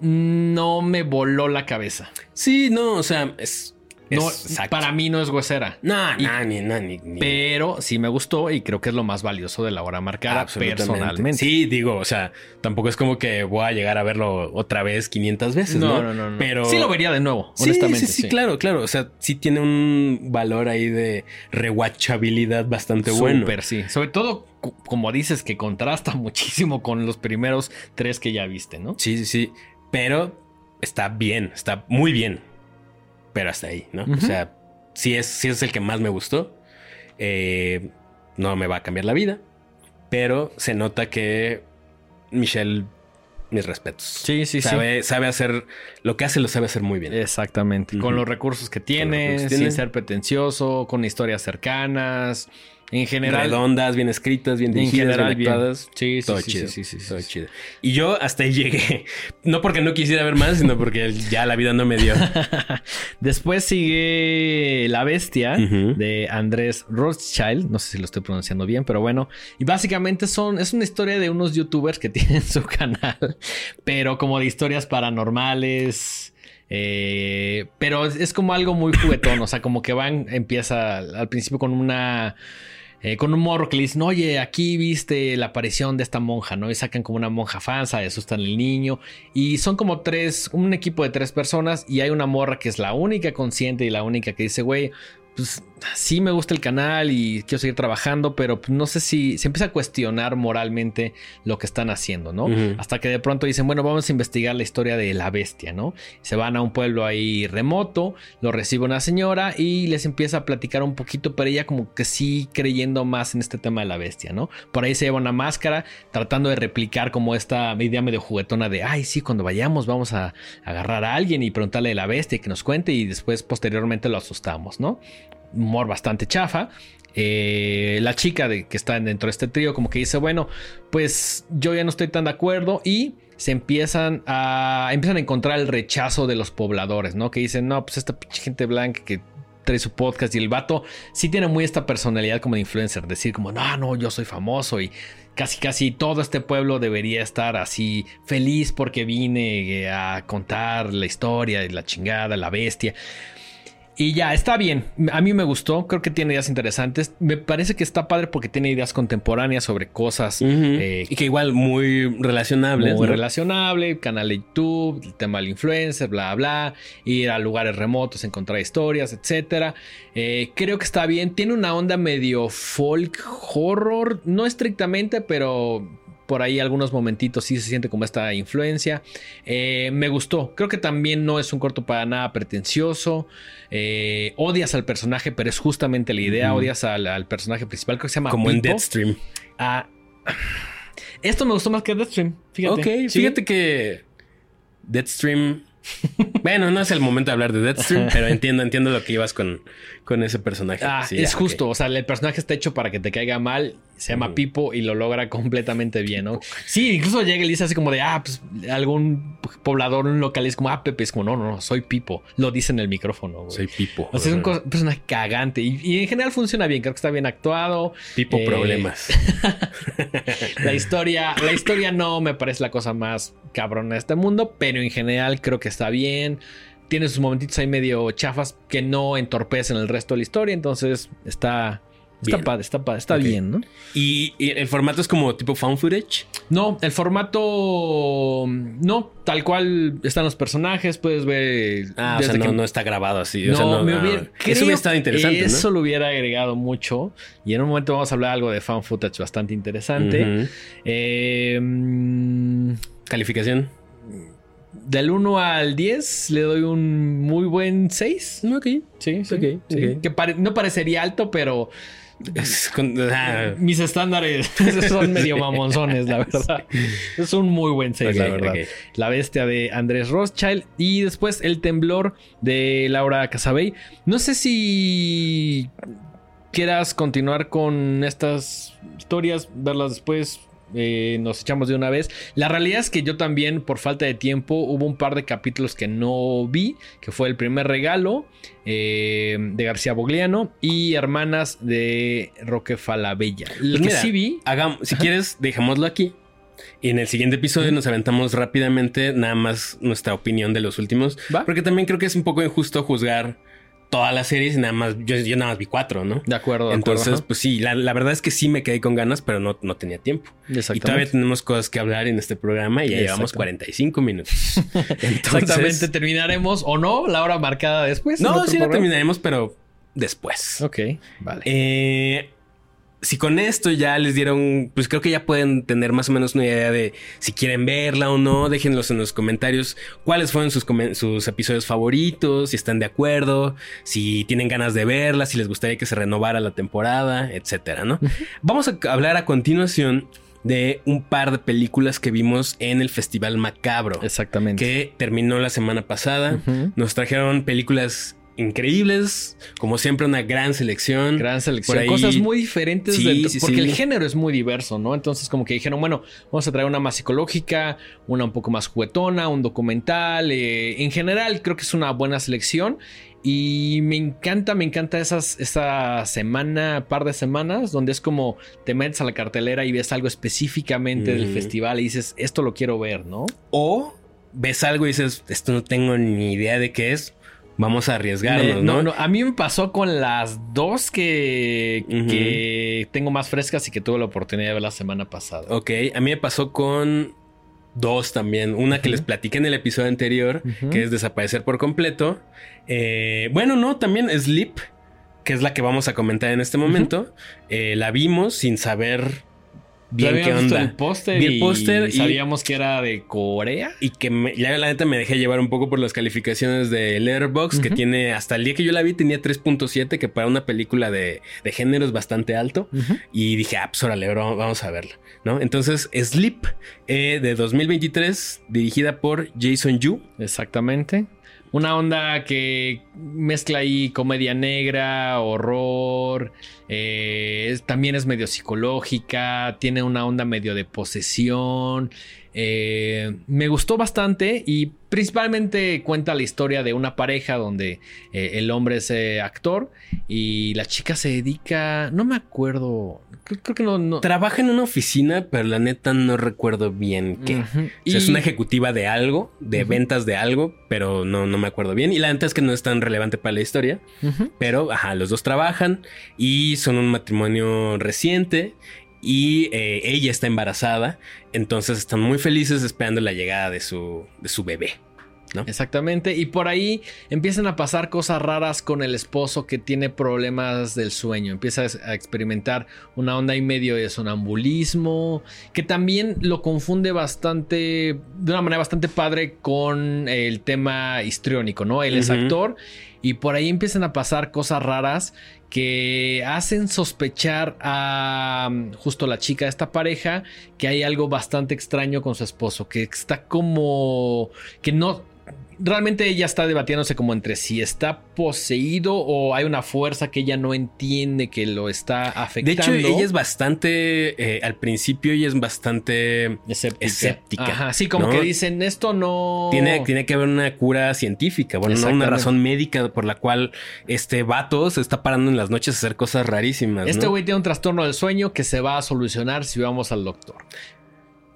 no me voló la cabeza. Sí, no, o sea, es. No, para mí no es huesera. No, no, ni, no, ni, Pero sí me gustó y creo que es lo más valioso de la hora marcada personalmente. Sí, digo, o sea, tampoco es como que voy a llegar a verlo otra vez 500 veces, ¿no? No, no, no. Pero sí lo vería de nuevo, honestamente. Sí, sí, claro, claro. O sea, sí tiene un valor ahí de rewatchabilidad bastante bueno. Súper, sí. Sobre todo, como dices, que contrasta muchísimo con los primeros tres que ya viste, ¿no? Sí, sí, sí. Pero está bien, está muy bien. Pero hasta ahí, ¿no? O sea, si es, es el que más me gustó. Eh, no me va a cambiar la vida. Pero se nota que Michelle, mis respetos. Sí, sí, sabe, sí. Sabe hacer lo que hace, lo sabe hacer muy bien. Exactamente. Con los recursos que tiene, sin ser pretencioso, con historias cercanas. En general. Redondas, bien escritas, bien dirigidas, en bien Sí, sí, todo sí, chido. Sí, sí, sí, todo chido. Y yo hasta ahí llegué. No porque no quisiera ver más, sino porque ya la vida no me dio. Después sigue La Bestia de Andrés Rothschild. No sé si lo estoy pronunciando bien, pero bueno. Y básicamente son, es una historia de unos youtubers que tienen su canal, pero como de historias paranormales. Eh, pero es como algo muy juguetón, o sea, como que van, empieza al principio con una eh, con un morro que le dicen, oye, aquí viste la aparición de esta monja, ¿no? Y sacan como una monja falsa, asustan al niño. Y son como tres, un equipo de tres personas y hay una morra que es la única consciente y la única que dice, güey, pues sí me gusta el canal y quiero seguir trabajando, pero no sé si se empieza a cuestionar moralmente lo que están haciendo, ¿no? Hasta que de pronto dicen, bueno, vamos a investigar la historia de la bestia, ¿no? Se van a un pueblo ahí remoto, lo recibe una señora y les empieza a platicar un poquito, pero ella como que sí creyendo más en este tema de la bestia, ¿no? Por ahí se lleva una máscara tratando de replicar como esta idea medio juguetona de, ay, sí, cuando vayamos vamos a agarrar a alguien y preguntarle de la bestia y que nos cuente y después posteriormente lo asustamos, ¿no? Humor bastante chafa. Eh, la chica de, que está dentro de este trío como que dice, bueno, pues yo ya no estoy tan de acuerdo y se empiezan a, empiezan a encontrar el rechazo de los pobladores, ¿no? Que dicen, no, pues esta gente blanca que trae su podcast y el vato sí tiene muy esta personalidad como de influencer, decir como, no, no, yo soy famoso y casi casi todo este pueblo debería estar así feliz porque vine a contar la historia la chingada, la bestia. Y ya, está bien. A mí me gustó. Creo que tiene ideas interesantes. Me parece que está padre porque tiene ideas contemporáneas sobre cosas. Eh, y que igual muy relacionables. Muy relacionable. Canal de YouTube, el tema del influencer, bla, bla. Ir a lugares remotos, encontrar historias, etc. Eh, creo que está bien. Tiene una onda medio folk horror. No estrictamente, pero por ahí algunos momentitos sí se siente como esta influencia. Eh, me gustó. Creo que también no es un corto para nada pretencioso. Eh, odias al personaje, pero es justamente la idea. Odias al, personaje principal. Creo que se llama. Como en Deadstream. Ah, Esto me gustó más que Deathstream. Fíjate. Ok, fíjate que Deathstream bueno, no es el momento de hablar de Deathstream, pero entiendo, entiendo lo que ibas con, con ese personaje. Ah, es justo. O sea, el personaje está hecho para que te caiga mal. Se llama Pipo y lo logra completamente bien, ¿no? Sí, incluso llega y dice así como de, ah, pues algún poblador, un local es como, ah, Pepe, es como, no, no, no, soy Pipo. Lo dice en el micrófono. Soy Pipo. O sea, es un personaje cagante y, en general funciona bien. Creo que está bien actuado. Pipo eh, problemas. la historia, la historia no me parece la cosa más cabrona de este mundo, pero en general creo que está bien. Tiene sus momentitos ahí medio chafas que no entorpecen el resto de la historia. Entonces está. Está padre, está padre, está bien, ¿no? ¿Y, el formato es como tipo found footage? No, el formato. No, tal cual están los personajes, puedes ver. Ah, o sea, no, está grabado así. No, o sea, no, me hubiera, eso hubiera estado interesante. Eso lo hubiera agregado mucho. Y en un momento vamos a hablar algo de found footage bastante interesante. eh, ¿Calificación? Del 1 al 10 le doy un muy buen 6. Ok. Sí, sí. Que no parecería alto, pero... Ah. Mis estándares son medio mamonzones, la verdad. Es un muy buen 6, la verdad. La bestia de Andrés Rothschild y después El temblor de Laura Casabey. No sé si quieras continuar con estas historias, verlas después, eh, nos echamos de una vez. La realidad es que yo también, por falta de tiempo, hubo un par de capítulos que no vi, que fue el primer regalo eh, de García Bogliano y Hermanas de Roque Falabella. Pues que sí vi. si quieres, dejémoslo aquí. Y en el siguiente episodio nos aventamos rápidamente nada más nuestra opinión de los últimos. Porque también creo que es un poco injusto juzgar todas las series y nada más, yo, nada más vi cuatro, ¿no? De acuerdo. Entonces, pues sí, la, verdad es que sí me quedé con ganas, pero no, no tenía tiempo. Y todavía tenemos cosas que hablar en este programa y ya llevamos 45 minutos. Exactamente, terminaremos o no la hora marcada después. No, sí la terminaremos, pero después. Ok, vale. Eh, si con esto ya les dieron, pues creo que ya pueden tener más o menos una idea de si quieren verla o no. Déjenlos en los comentarios cuáles fueron sus, sus episodios favoritos, si están de acuerdo, si tienen ganas de verla, si les gustaría que se renovara la temporada, etcétera, ¿no? Vamos a hablar a continuación de un par de películas que vimos en el Festival Macabro. Exactamente. Que terminó la semana pasada. Nos trajeron películas increíbles, como siempre una gran selección. Gran selección. Cosas muy diferentes porque el género es muy diverso, ¿no? Entonces como que dijeron, bueno, vamos a traer una más psicológica, una un poco más juguetona, un documental. Eh, en general creo que es una buena selección. Y me encanta, me encanta esas, esa semana, par de semanas, donde es como te metes a la cartelera y ves algo específicamente del festival y dices, esto lo quiero ver, ¿no? O ves algo y dices, esto no tengo ni idea de qué es vamos a arriesgarnos, ¿no? ¿no? A mí me pasó con las dos que, que, tengo más frescas y que tuve la oportunidad de ver la semana pasada. Ok, a mí me pasó con dos también. Una que les platiqué en el episodio anterior, que es Desaparecer por completo. Eh, bueno, no, también Sleep, que es la que vamos a comentar en este momento. Eh, la vimos sin saber bien qué onda. el póster y, póster sabíamos que era de Corea. Y que ya la neta me dejé llevar un poco por las calificaciones de Letterboxd, que tiene hasta el día que yo la vi tenía 3.7, que para una película de, género es bastante alto. Y dije, ah, pues órale, vamos a verla, ¿no? Entonces, Sleep eh, de 2023, dirigida por Jason Yu. Exactamente. Una onda que mezcla ahí comedia negra, horror, eh, también es medio psicológica, tiene una onda medio de posesión. Eh, me gustó bastante y principalmente cuenta la historia de una pareja donde eh, el hombre es actor y la chica se dedica, no me acuerdo, creo, que no, Trabaja en una oficina, pero la neta no recuerdo bien qué. es una ejecutiva de algo, de ventas de algo, pero no, no me acuerdo bien. Y la neta es que no es tan relevante para la historia, pero ajá, los dos trabajan y son un matrimonio reciente y eh, ella está embarazada, entonces están muy felices esperando la llegada de su, de su bebé. ¿No? Exactamente. Y por ahí empiezan a pasar cosas raras con el esposo que tiene problemas del sueño. Empieza a experimentar una onda y medio de sonambulismo. Que también lo confunde bastante. De una manera bastante padre con el tema histriónico, ¿no? Él es actor. Y por ahí empiezan a pasar cosas raras que hacen sospechar a mm, justo la chica de esta pareja que hay algo bastante extraño con su esposo, que está como que no realmente ella está debatiéndose como entre si está poseído o hay una fuerza que ella no entiende que lo está afectando. De hecho, ella es bastante, eh, al principio ella es bastante escéptica. Ajá, sí, como que dicen, esto no... Tiene, tiene que haber una cura científica, bueno, no una razón médica por la cual este vato se está parando en las noches a hacer cosas rarísimas. Este güey tiene un trastorno del sueño que se va a solucionar si vamos al doctor.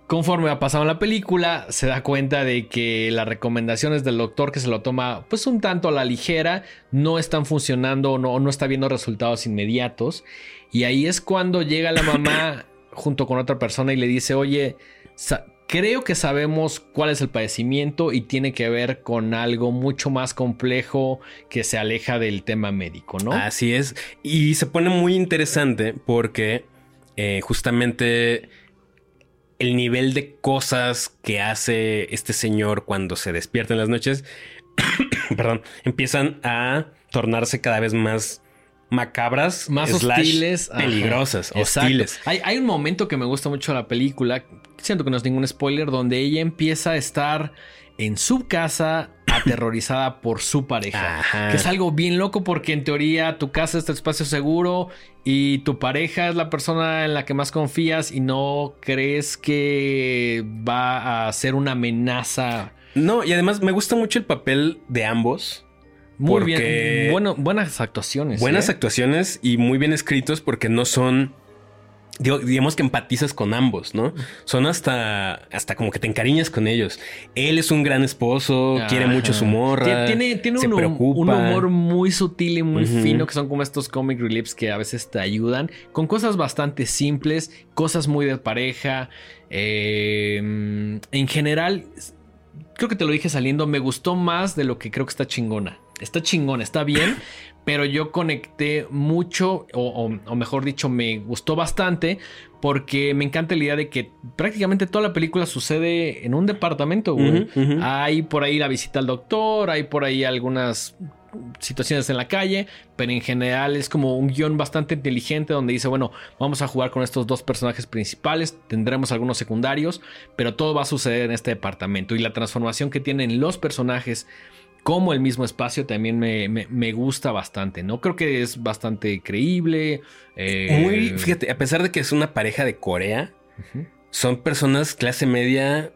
Conforme ha pasado la película, se da cuenta de que las recomendaciones del doctor que se lo toma pues un tanto a la ligera no están funcionando o no, no está viendo resultados inmediatos. Y ahí es cuando llega la mamá junto con otra persona y le dice, oye, creo que sabemos cuál es el padecimiento y tiene que ver con algo mucho más complejo que se aleja del tema médico, ¿no? Así es. Y se pone muy interesante porque eh, justamente el nivel de cosas que hace este señor cuando se despierta en las noches, perdón, empiezan a tornarse cada vez más macabras, más hostiles, peligrosas, hostiles. Hay, hay, un momento que me gusta mucho de la película, siento que no es ningún spoiler, donde ella empieza a estar en su casa aterrorizada por su pareja. Que es algo bien loco porque en teoría tu casa es tu espacio seguro y tu pareja es la persona en la que más confías y no crees que va a ser una amenaza. No, y además me gusta mucho el papel de ambos. Muy bien. Bueno, buenas actuaciones. Buenas ¿eh? actuaciones y muy bien escritos porque no son digamos que empatizas con ambos, ¿no? Son hasta, hasta como que te encariñas con ellos. Él es un gran esposo, quiere mucho su morra. Tiene, tiene un, un, humor muy sutil y muy fino, que son como estos comic reliefs que a veces te ayudan, con cosas bastante simples, cosas muy de pareja. Eh, en general, creo que te lo dije saliendo, me gustó más de lo que creo que está chingona. Está chingona, está bien, pero yo conecté mucho, o, mejor dicho, me gustó bastante, porque me encanta la idea de que prácticamente toda la película sucede en un departamento, Hay por ahí la visita al doctor, hay por ahí algunas situaciones en la calle, pero en general es como un guion bastante inteligente donde dice, bueno, vamos a jugar con estos dos personajes principales, tendremos algunos secundarios, pero todo va a suceder en este departamento y la transformación que tienen los personajes como el mismo espacio también me, gusta bastante, ¿no? Creo que es bastante creíble. Eh, Muy, fíjate, a pesar de que es una pareja de Corea, son personas clase media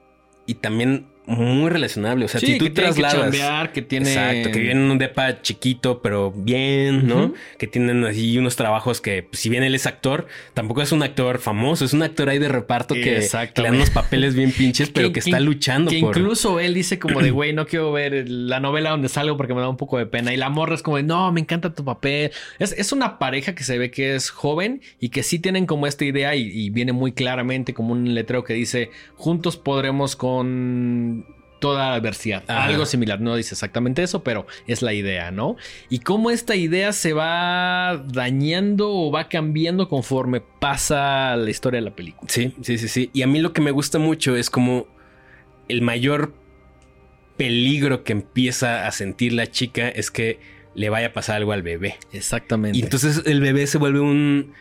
y también muy relacionable. O sea, si tú trasladas. Que, que tiene. Exacto, que viven en un depa chiquito, pero bien, ¿no? Que tienen así unos trabajos que, pues, si bien él es actor, tampoco es un actor famoso, es un actor ahí de reparto que, le dan unos papeles bien pinches, pero que, está luchando. Que incluso él dice como de, güey, no quiero ver la novela donde salgo porque me da un poco de pena. Y la morra es como de, no, me encanta tu papel. Es, es una pareja que se ve que es joven y que sí tienen como esta idea y, y viene muy claramente como un letrero que dice, juntos podremos con toda adversidad. Algo similar, no dice exactamente eso, pero es la idea, ¿no? Y cómo esta idea se va dañando o va cambiando conforme pasa la historia de la película. Sí, sí, sí, sí. Y a mí lo que me gusta mucho es como el mayor peligro que empieza a sentir la chica es que le vaya a pasar algo al bebé. Exactamente. Y entonces el bebé se vuelve un,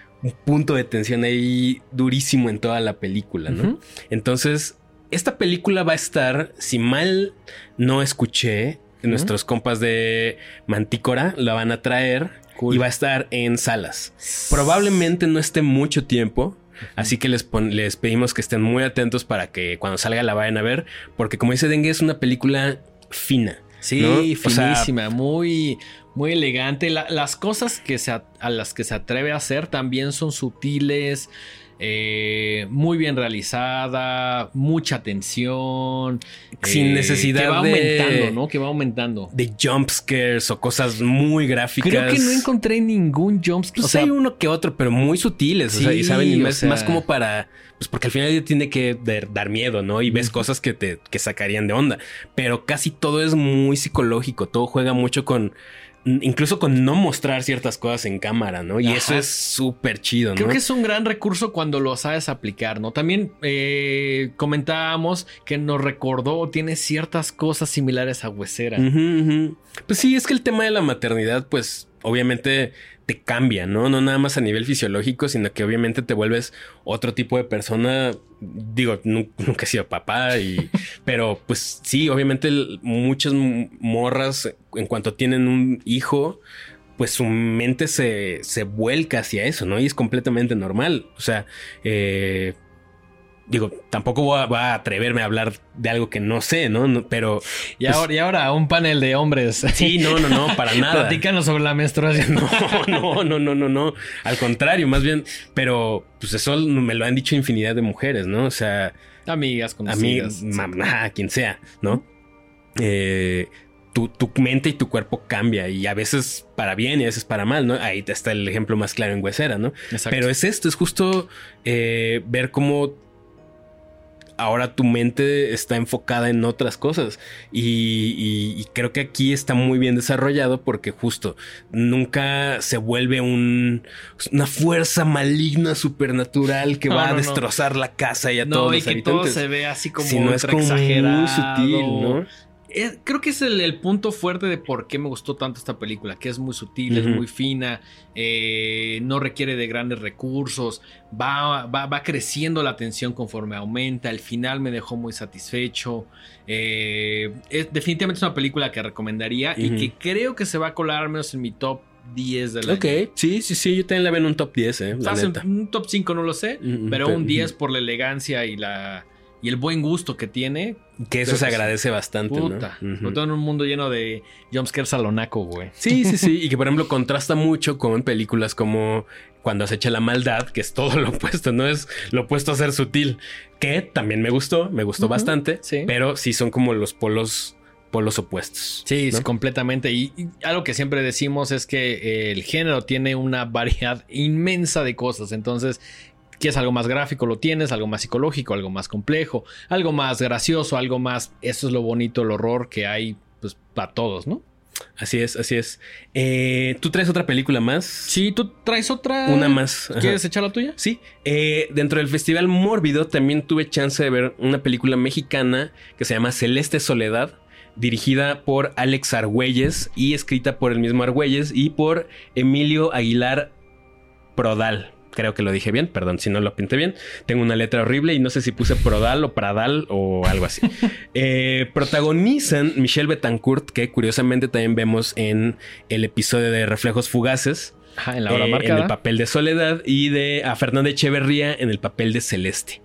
punto de tensión ahí durísimo en toda la película, ¿no? Entonces esta película va a estar, si mal no escuché, nuestros compas de Mantícora la van a traer y va a estar en salas. Probablemente no esté mucho tiempo. Así que les, les pedimos que estén muy atentos para que cuando salga la vayan a ver. Porque como dice Dengue, es una película fina. Sí, finísima, muy, muy elegante. las cosas que se a las que se atreve a hacer también son sutiles. Eh, muy bien realizada, mucha atención. Sin eh, necesidad que va aumentando, ¿no? Que va aumentando. De jumpscares o cosas muy gráficas. Creo que no encontré ningún jumpscare. O sea, hay uno que otro, pero muy sutiles. o sea, y saben, más, más, como para. Pues porque al final tiene que dar, miedo, ¿no? Y ves cosas que te que sacarían de onda. Pero casi todo es muy psicológico. Todo juega mucho con incluso con no mostrar ciertas cosas en cámara, ¿no? Y eso es súper chido, ¿no? Creo que es un gran recurso cuando lo sabes aplicar, ¿no? También eh, comentábamos que nos recordó, tiene ciertas cosas similares a Huesera. Pues sí, es que el tema de la maternidad, pues obviamente te cambia, ¿no? No nada más a nivel fisiológico, sino que obviamente te vuelves otro tipo de persona. Digo, nunca he sido papá, y, pero pues sí, obviamente muchas morras, en cuanto tienen un hijo, pues su mente se, se vuelca hacia eso, ¿no? Y es completamente normal. O sea, eh, digo, tampoco voy a, atreverme a hablar de algo que no sé, ¿no? pero. Y, pues ahora, y ahora, un panel de hombres. Sí, no, no, no, para nada. Platícanos sobre la menstruación. No, no, no, no, no, no. Al contrario, más bien, pero pues eso me lo han dicho infinidad de mujeres, ¿no? O sea. Amigas, conocidas. Amigas, mamá, quien sea, ¿no? Eh, tu, tu, mente y tu cuerpo cambia y a veces para bien y a veces para mal, ¿no? Ahí está el ejemplo más claro en Huesera, ¿no? Exacto. Pero es esto, es justo eh, ver cómo ahora tu mente está enfocada en otras cosas. Y, creo que aquí está muy bien desarrollado porque justo nunca se vuelve un, una fuerza maligna supernatural que va a destrozar la casa y a todos los y que todo se ve así como, no es como muy sutil, ¿no? Creo que es el, punto fuerte de por qué me gustó tanto esta película, que es muy sutil, es muy fina, eh, no requiere de grandes recursos, va, va, creciendo la tensión conforme aumenta, al final me dejó muy satisfecho. Eh, es, definitivamente es una película que recomendaría y que creo que se va a colar al menos en mi top 10 de la Ok, sí, sí, sí, yo también la veo en un top 10, eh. un top 5 no lo sé, pero un 10 por la elegancia y la y el buen gusto que tiene. Que eso se agradece bastante, puta, ¿no? todo en un mundo lleno de jumpscare salonaco, güey. Sí, sí, sí. y que, por ejemplo, contrasta mucho con películas como Cuando acecha la maldad, que es todo lo opuesto, no es lo opuesto a ser sutil. Que también me gustó, me gustó bastante. Sí. Pero sí son como los polos polos opuestos. Sí, completamente. Y, y, algo que siempre decimos es que el género tiene una variedad inmensa de cosas. Entonces, ¿Quieres algo más gráfico? Lo tienes, algo más psicológico, algo más complejo, algo más gracioso, algo más... Eso es lo bonito, el horror que hay pues para todos, ¿no? Así es, así es. Eh, ¿Tú traes otra película más? Sí, tú traes otra. Una más. ¿Quieres echar la tuya? Sí. Eh, dentro del Festival Mórbido también tuve chance de ver una película mexicana que se llama Celeste Soledad, dirigida por Alex Argüelles y escrita por el mismo Argüelles y por Emilio Aguilar Prodal creo que lo dije bien, perdón si no lo pinté bien. Tengo una letra horrible y no sé si puse Prodal o Pradal o algo así. Eh, protagonizan Michelle Betancourt, que curiosamente también vemos en el episodio de Reflejos Fugaces. en la hora eh, En el papel de Soledad y de a Fernanda Echeverría en el papel de Celeste.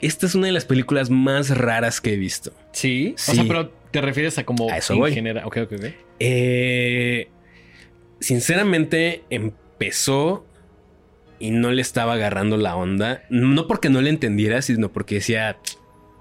Esta es una de las películas más raras que he visto. Sí. O sea, pero te refieres a como a eso voy. Genera... Ok, ok, ok. Eh, sinceramente, empezó y no le estaba agarrando la onda. No porque no le entendiera, sino porque decía,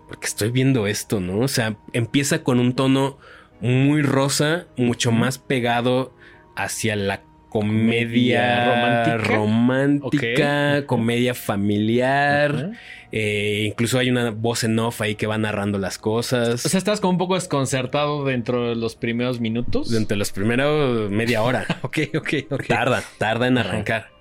porque estoy viendo esto, ¿no? O sea, empieza con un tono muy rosa, mucho más pegado hacia la comedia romántica, comedia familiar. Eh, incluso hay una voz en off ahí que va narrando las cosas. O sea, estás como un poco desconcertado dentro de los primeros minutos. Dentro de los primeros media hora. ok, ok, ok. Tarda, tarda en arrancar.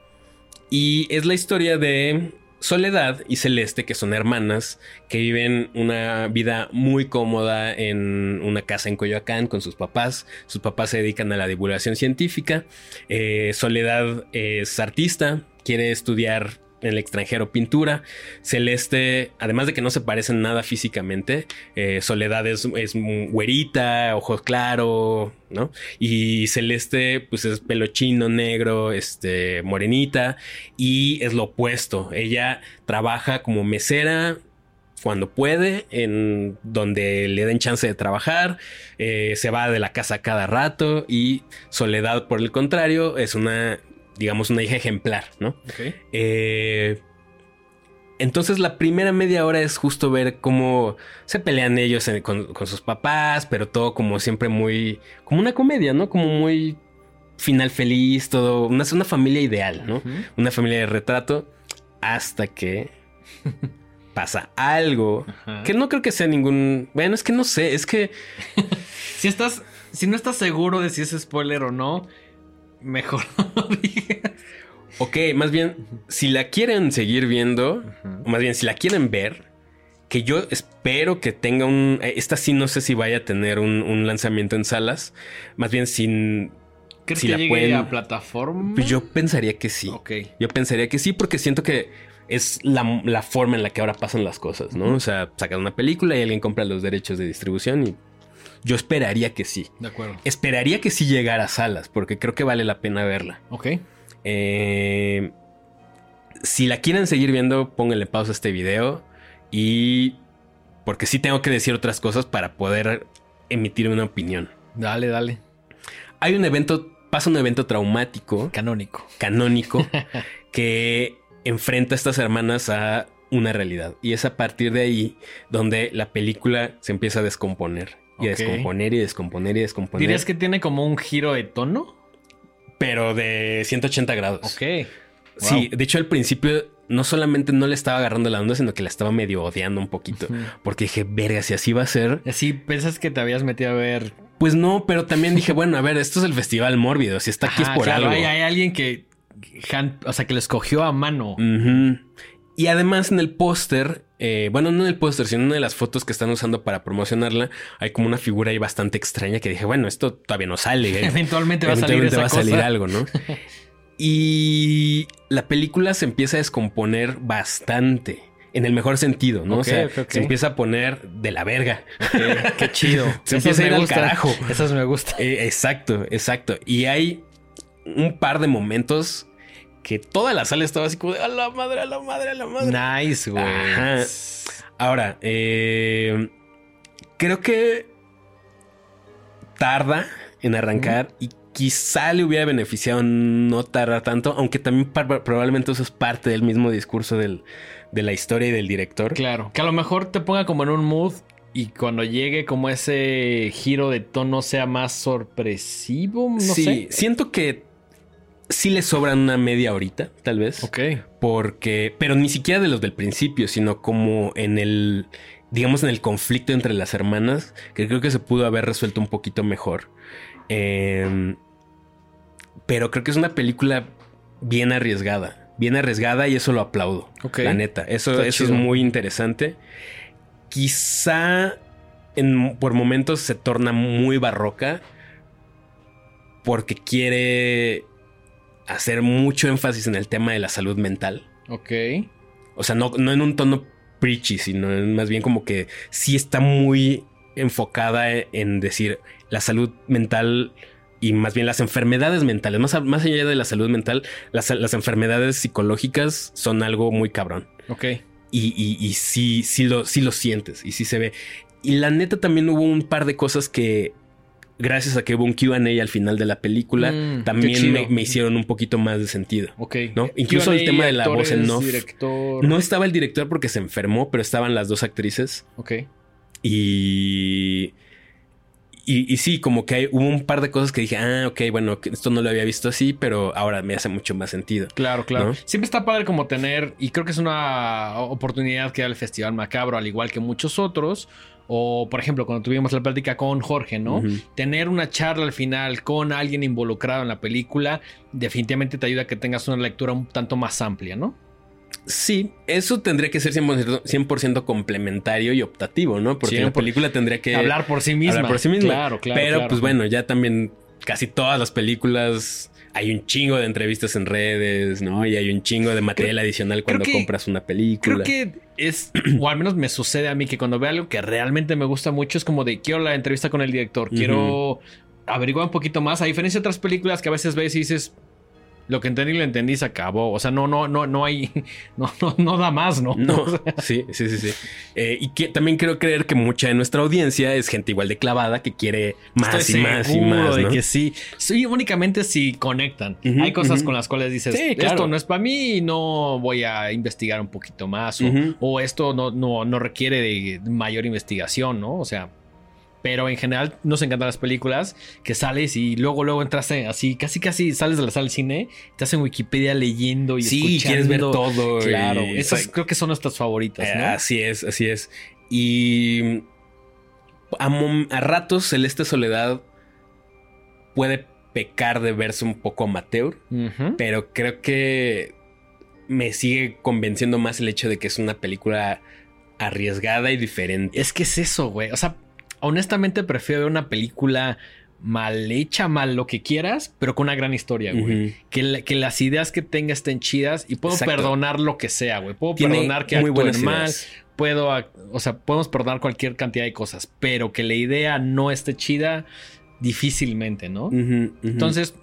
Y es la historia de Soledad y Celeste, que son hermanas, que viven una vida muy cómoda en una casa en Coyoacán con sus papás. Sus papás se dedican a la divulgación científica. Eh, Soledad es artista, quiere estudiar en el extranjero pintura. Celeste, además de que no se parecen nada físicamente, eh, Soledad es, es, güerita, ojos claros, ¿no? Y Celeste, pues es pelo chino, negro, este, morenita, y es lo opuesto. Ella trabaja como mesera cuando puede, en donde le den chance de trabajar, eh, se va de la casa cada rato y Soledad, por el contrario, es una digamos, una hija ejemplar, ¿no? Eh, entonces la primera media hora es justo ver cómo se pelean ellos con, sus papás, pero todo como siempre muy, como una comedia, ¿no? Como muy final feliz, todo, una, una familia ideal, ¿no? Una familia de retrato, hasta que pasa algo que no creo que sea ningún, bueno, es que no sé, es que si estás, si no estás seguro de si es spoiler o no, mejor Ok, más bien, si la quieren seguir viendo, o más bien, si la quieren ver, que yo espero que tenga un. Eh, esta sí no sé si vaya a tener un, lanzamiento en salas. Más bien, sin. ¿Crees si que la llegue pueden- a plataforma? Pues yo pensaría que sí. Ok. Yo pensaría que sí, porque siento que es la, la forma en la que ahora pasan las cosas, ¿no? O sea, sacan una película y alguien compra los derechos de distribución y yo esperaría que sí. De acuerdo. Esperaría que sí llegara a salas, porque creo que vale la pena verla. Ok. Eh, si la quieren seguir viendo, pónganle pausa a este video y porque sí tengo que decir otras cosas para poder emitir una opinión. Dale, dale. Hay un evento, pasa un evento traumático Canónico. canónico que enfrenta a estas hermanas a una realidad. Y es a partir de ahí donde la película se empieza a descomponer. Y a descomponer y descomponer y descomponer. ¿Dirías que tiene como un giro de tono? Pero de 180 grados. Ok. Sí, de hecho al principio no solamente no le estaba agarrando la onda, sino que la estaba medio odiando un poquito. Porque dije, verga, si así va a ser. Así pensas que te habías metido a ver. Pues no, pero también dije, bueno, a ver, esto es el Festival Mórbido. Si está aquí Ajá, es por claro, algo. Hay, hay alguien que. o sea, que lo escogió a mano. Y además en el póster, eh, bueno, no en el póster, sino en una de las fotos que están usando para promocionarla, hay como una figura ahí bastante extraña que dije, bueno, esto todavía no sale. eh. Eventualmente va a salir Eventualmente esa va a salir cosa. algo, ¿no? y la película se empieza a descomponer bastante. En el mejor sentido, ¿no? Ok, o sea, se empieza a poner de la verga. Qué chido. Se empieza a ir al carajo. Esas me gustan. Eh, exacto, exacto. Y hay un par de momentos que toda la sala estaba así como de a la madre, a la madre, a la madre. Nice, güey. Ajá. Ahora, eh, creo que tarda en arrancar y quizá le hubiera beneficiado no tardar tanto, aunque también probablemente eso es parte del mismo discurso del- de la historia y del director. Claro. Que a lo mejor te ponga como en un mood y cuando llegue como ese giro de tono sea más sorpresivo. No sí, sé. siento que sí le sobran una media horita, tal vez. Ok. Porque, pero ni siquiera de los del principio, sino como en el, digamos, en el conflicto entre las hermanas, que creo que se pudo haber resuelto un poquito mejor. Eh, pero creo que es una película bien arriesgada, bien arriesgada y eso lo aplaudo. Ok. La neta, eso, Está eso es muy interesante. Quizá en- por momentos se torna muy barroca porque quiere hacer mucho énfasis en el tema de la salud mental. Ok. O sea, no, no en un tono preachy, sino más bien como que sí está muy enfocada en decir la salud mental y más bien las enfermedades mentales. Más, más allá de la salud mental, las, las enfermedades psicológicas son algo muy cabrón. Ok. Y, y, y sí, sí lo, sí lo sientes y sí se ve. Y la neta también hubo un par de cosas que, gracias a que hubo un QA al final de la película, Mm, también me, me hicieron un poquito más de sentido. Ok. ¿No? Incluso el tema de la voz en off. Director. No estaba el director porque se enfermó, pero estaban las dos actrices. Ok. Y. Y, y sí, como que hay, hubo un par de cosas que dije, ah, ok, bueno, esto no lo había visto así, pero ahora me hace mucho más sentido. Claro, claro. ¿No? Siempre está padre como tener, y creo que es una oportunidad que da el Festival Macabro, al igual que muchos otros. O, por ejemplo, cuando tuvimos la plática con Jorge, ¿no? Tener una charla al final con alguien involucrado en la película, definitivamente te ayuda a que tengas una lectura un tanto más amplia, ¿no? Sí, eso tendría que ser 100%, 100% complementario y optativo, ¿no? Porque la 100%. película tendría que Hablar por sí misma. hablar por sí misma. Claro, claro. Pero claro. pues bueno, ya también casi todas las películas hay un chingo de entrevistas en redes, ¿no? Y hay un chingo de material adicional cuando que- compras una película. Creo que es, o al menos me sucede a mí, que cuando veo algo que realmente me gusta mucho, es como de quiero la entrevista con el director, quiero averiguar un poquito más, a diferencia de otras películas que a veces ves y dices, lo que entendí, lo entendí, se acabó. O sea, no, no, no, no hay, no, no, no da más, ¿no? No, O sea, sí, sí, sí, sí. Eh, y que también quiero creer que mucha de nuestra audiencia es gente igual de clavada que quiere más estoy y más y más, de ¿no? que sí. Sí, únicamente si conectan. Ujú, hay cosas ujú. con las cuales dices, Sí, esto claro. no es para mí y no voy a investigar un poquito más. O, Ujú. o esto no, no, no requiere de mayor investigación, ¿no? O sea, pero en general nos encantan las películas que sales y luego, luego entras en- así, casi, casi sales de la sala del cine, estás en Wikipedia leyendo y Sí, quieres ver escuchando. todo. y- Claro, esas Exacto. creo que son nuestras favoritas, Eh, ¿no? Así es, así es. Y a, a ratos Celeste Soledad puede pecar de verse un poco amateur, pero creo que me sigue convenciendo más el hecho de que es una película arriesgada y diferente. Es que es eso, güey. O sea, honestamente prefiero ver una película mal hecha, mal lo que quieras, pero con una gran historia, güey. Que, la- que las ideas que tenga estén chidas y puedo Exacto. perdonar lo que sea, güey. Puedo Tiene perdonar que actúen mal, puedo, o sea, podemos perdonar cualquier cantidad de cosas, pero que la idea no esté chida, difícilmente, ¿no? Entonces,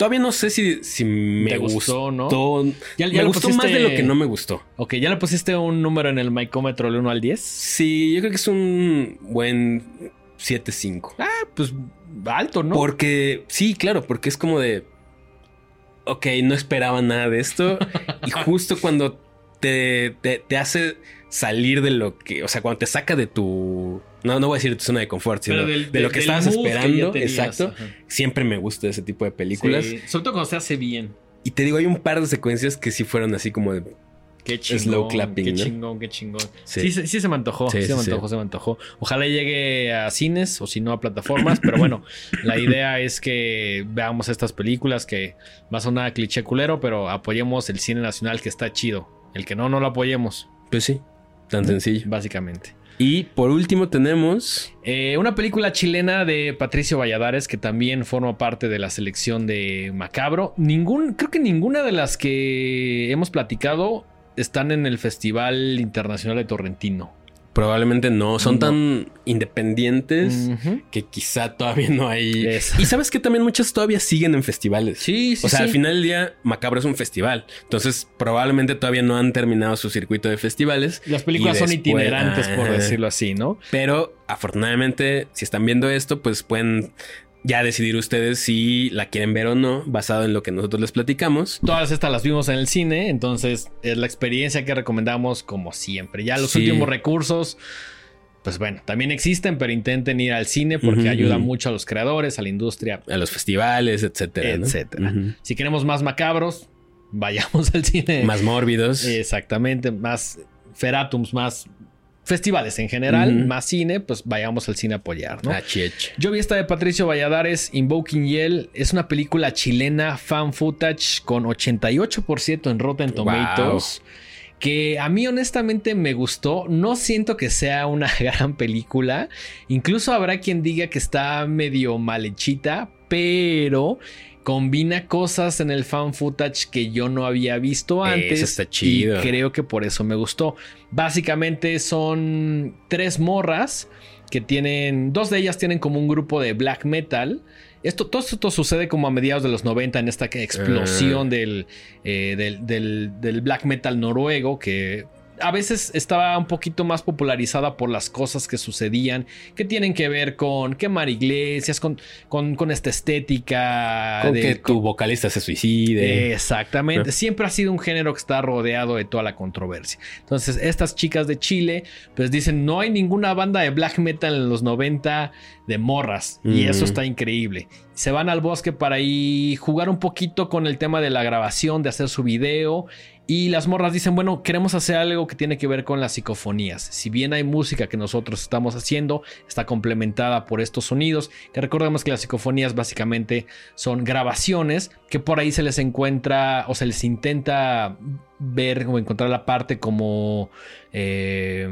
todavía no sé si, si me ¿Te gustó, no? gustó. Ya- ya me gustó pusiste- más de lo que no me gustó. ok, ¿ya le pusiste un número en el micómetro del 1 al 10? Sí, yo creo que es un buen 7-5. Ah, pues alto, ¿no? Porque, sí, claro, porque es como de. Ok, no esperaba nada de esto. y justo cuando te, te, te hace salir de lo que. O sea, cuando te saca de tu. No, no voy a decir tu zona de confort, sino del- de lo que del estabas que esperando. tenías, exacto. ajá. Siempre me gusta ese tipo de películas. Sí, sobre todo cuando se hace bien. Y te digo, hay un par de secuencias que sí fueron así como de. Qué chingón. Slow clapping, Qué ¿no? chingón, qué chingón. Sí. Sí, sí, sí se me antojó. Sí, se me antojó, sí. se me antojó. Ojalá llegue a cines o si no a plataformas. pero bueno, la idea es que veamos estas películas que va a sonar cliché culero, pero apoyemos el cine nacional que está chido. El que no, no lo apoyemos, Pues sí, tan sencillo. básicamente. Y por último tenemos. Eh, una película chilena de Patricio Valladares que también forma parte de la selección de Macabro. Ningún, creo que ninguna de las que hemos platicado están en el Festival Internacional de Torrentino. Probablemente no, son No. tan independientes que quizá todavía no hay. Es- Y sabes que también muchas todavía siguen en festivales. Sí, sí, O sea, sí. al final del día, Macabro es un festival. Entonces, probablemente todavía no han terminado su circuito de festivales. Las películas son itinerantes, por decirlo así, ¿no? Pero afortunadamente, si están viendo esto, pues pueden ya decidir ustedes si la quieren ver o no, basado en lo que nosotros les platicamos. Todas estas las vimos en el cine, entonces es la experiencia que recomendamos como siempre. Ya los Sí. últimos recursos, pues bueno, también existen, pero intenten ir al cine porque Ujú, ayuda mucho a los creadores, a la industria, A los festivales, etcétera. ¿no? etcétera. Si queremos más macabros, vayamos al cine. Más mórbidos. Exactamente, más feratums, más festivales en general, más cine, pues vayamos al cine a apoyar, ¿no? Yo vi esta de Patricio Valladares, Invoking Yell. Es una película chilena, fan footage, con 88% en Rotten Tomatoes. Que a mí honestamente me gustó. No siento que sea una gran película. Incluso habrá quien diga que está medio mal hechita, pero combina cosas en el fan footage que yo no había visto Eso antes. está chido. Y creo que por eso me gustó. Básicamente son tres morras que tienen, dos de ellas tienen como un grupo de black metal. Esto, todo esto sucede como a mediados de los 90 en esta explosión del, eh, del, del- del black metal noruego que a veces estaba un poquito más popularizada por las cosas que sucedían, que tienen que ver con quemar iglesias, con, con, con esta estética. Con de- que tu vocalista se suicide. Exactamente. ¿No? Siempre ha sido un género que está rodeado de toda la controversia. Entonces, estas chicas de Chile, pues dicen, no hay ninguna banda de black metal en los 90 de morras. Y Mm. eso está increíble. Se van al bosque para ahí jugar un poquito con el tema de la grabación, de hacer su video. Y las morras dicen, bueno, queremos hacer algo que tiene que ver con las psicofonías. Si bien hay música que nosotros estamos haciendo, está complementada por estos sonidos. Que recordemos que las psicofonías básicamente son grabaciones que por ahí se les encuentra o se les intenta ver o encontrar la parte como... eh,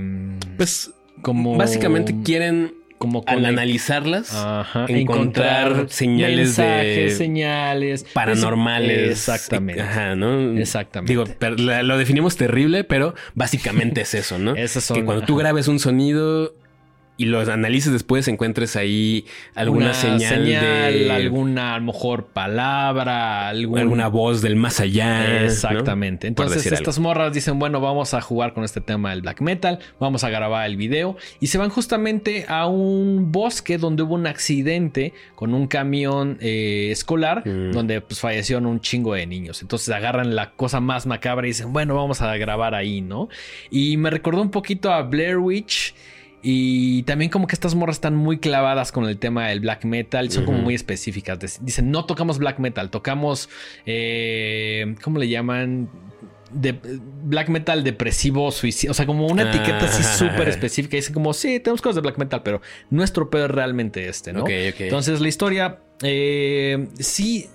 Pues como básicamente quieren como al analizarlas Ajá, encontrar señales de- mensajes, señales paranormales. Exactamente. Ajá, ¿no? Exactamente. Digo, la- lo definimos terrible, pero básicamente es eso, ¿no? Esas son que cuando tú grabes un sonido y lo analices después, encuentres ahí alguna Una señal, de alguna a lo mejor palabra, algún- alguna voz del más allá. Exactamente. Entonces estas morras dicen, bueno, vamos a jugar con este tema del black metal, vamos a grabar el video y se van justamente a un bosque donde hubo un accidente con un camión eh, escolar Mm. donde pues fallecieron un chingo de niños. Entonces agarran la cosa más macabra y dicen, bueno, vamos a grabar ahí, ¿no? Y me recordó un poquito a Blair Witch. Y también como que estas morras están muy clavadas con el tema del black metal, son como muy específicas. Dicen, no tocamos black metal, tocamos, eh, ¿cómo le llaman? De, black metal depresivo, suicidio, o sea, como una etiqueta así Ah. súper específica. Dicen como, sí, tenemos cosas de black metal, pero nuestro pedo es realmente este, ¿no? Ok, ok. Entonces la historia, eh, sí,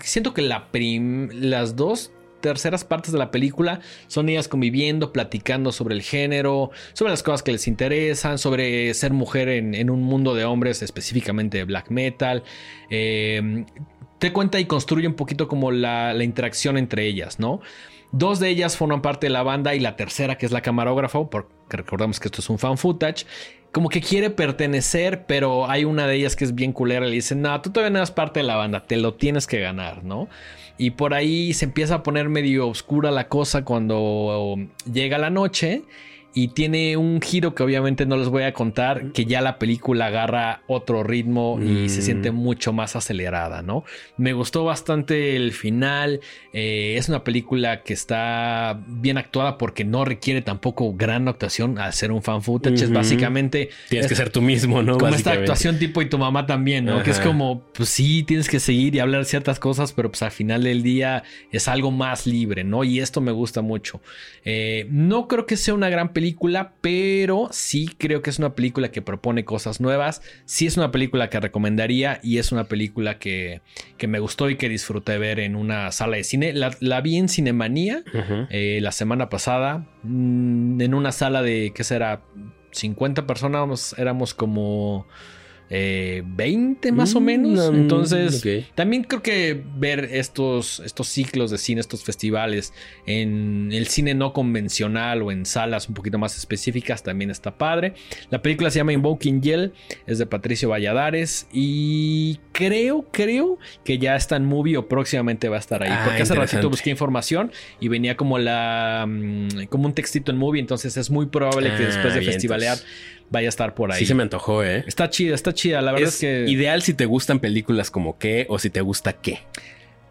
siento que la prim- las dos terceras partes de la película son ellas conviviendo, platicando sobre el género, sobre las cosas que les interesan, sobre ser mujer en, un mundo de hombres, específicamente de black metal. Eh, te cuenta y construye un poquito como la, interacción entre ellas, ¿no? Dos de ellas forman parte de la banda y la tercera, que es la camarógrafa, porque recordamos que esto es un fan footage, como que quiere pertenecer, pero hay una de ellas que es bien culera y le dice, no, tú todavía no eres parte de la banda, te lo tienes que ganar, ¿no? Y por ahí se empieza a poner medio oscura la cosa cuando llega la noche y tiene un giro que obviamente no les voy a contar, que ya la película agarra otro ritmo y se mm. siente mucho más acelerada, ¿no? Me gustó bastante el final, eh, es una película que está bien actuada porque no requiere tampoco gran actuación al ser un fan footage, es básicamente... Tienes que ser tú mismo, ¿no? Como esta actuación tipo y tu mamá también, ¿no? Que es como, pues sí, tienes que seguir y hablar ciertas cosas, pero pues al final del día es algo más libre, ¿no? Y esto me gusta mucho. Eh, no creo que sea una gran película, pero sí creo que es una película que propone cosas nuevas. Sí es una película que recomendaría y es una película que, me gustó y que disfruté ver en una sala de cine. La, vi en Cinemanía eh, la semana pasada, mm, en una sala de, ¿qué será? 50 personas, éramos como 20 eh, más o mm, menos. Entonces, también creo que ver estos, estos ciclos de cine, estos festivales en el cine no convencional o en salas un poquito más específicas también está padre. La película se llama Invoking Yell, es de Patricio Valladares y creo, creo que ya está en movie o próximamente va a estar ahí. Ah, porque hace ratito busqué información y venía como la mm, como un textito en movie, entonces es muy probable que después de ah, festivalear vaya a estar por ahí. Sí se me antojó, ¿eh? Está chida, está chida. La verdad es, que... Ideal si te gustan películas como qué o si te gusta qué.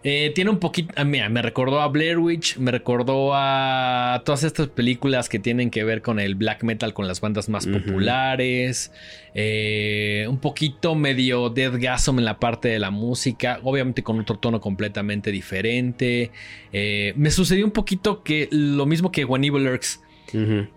Eh, tiene un poquito, ah, mira, me recordó a Blair Witch, me recordó a todas estas películas que tienen que ver con el black metal, con las bandas más populares, eh, un poquito medio Deathgasm en la parte de la música, obviamente con otro tono completamente diferente. Eh, me sucedió un poquito que lo mismo que When Evil Lurks,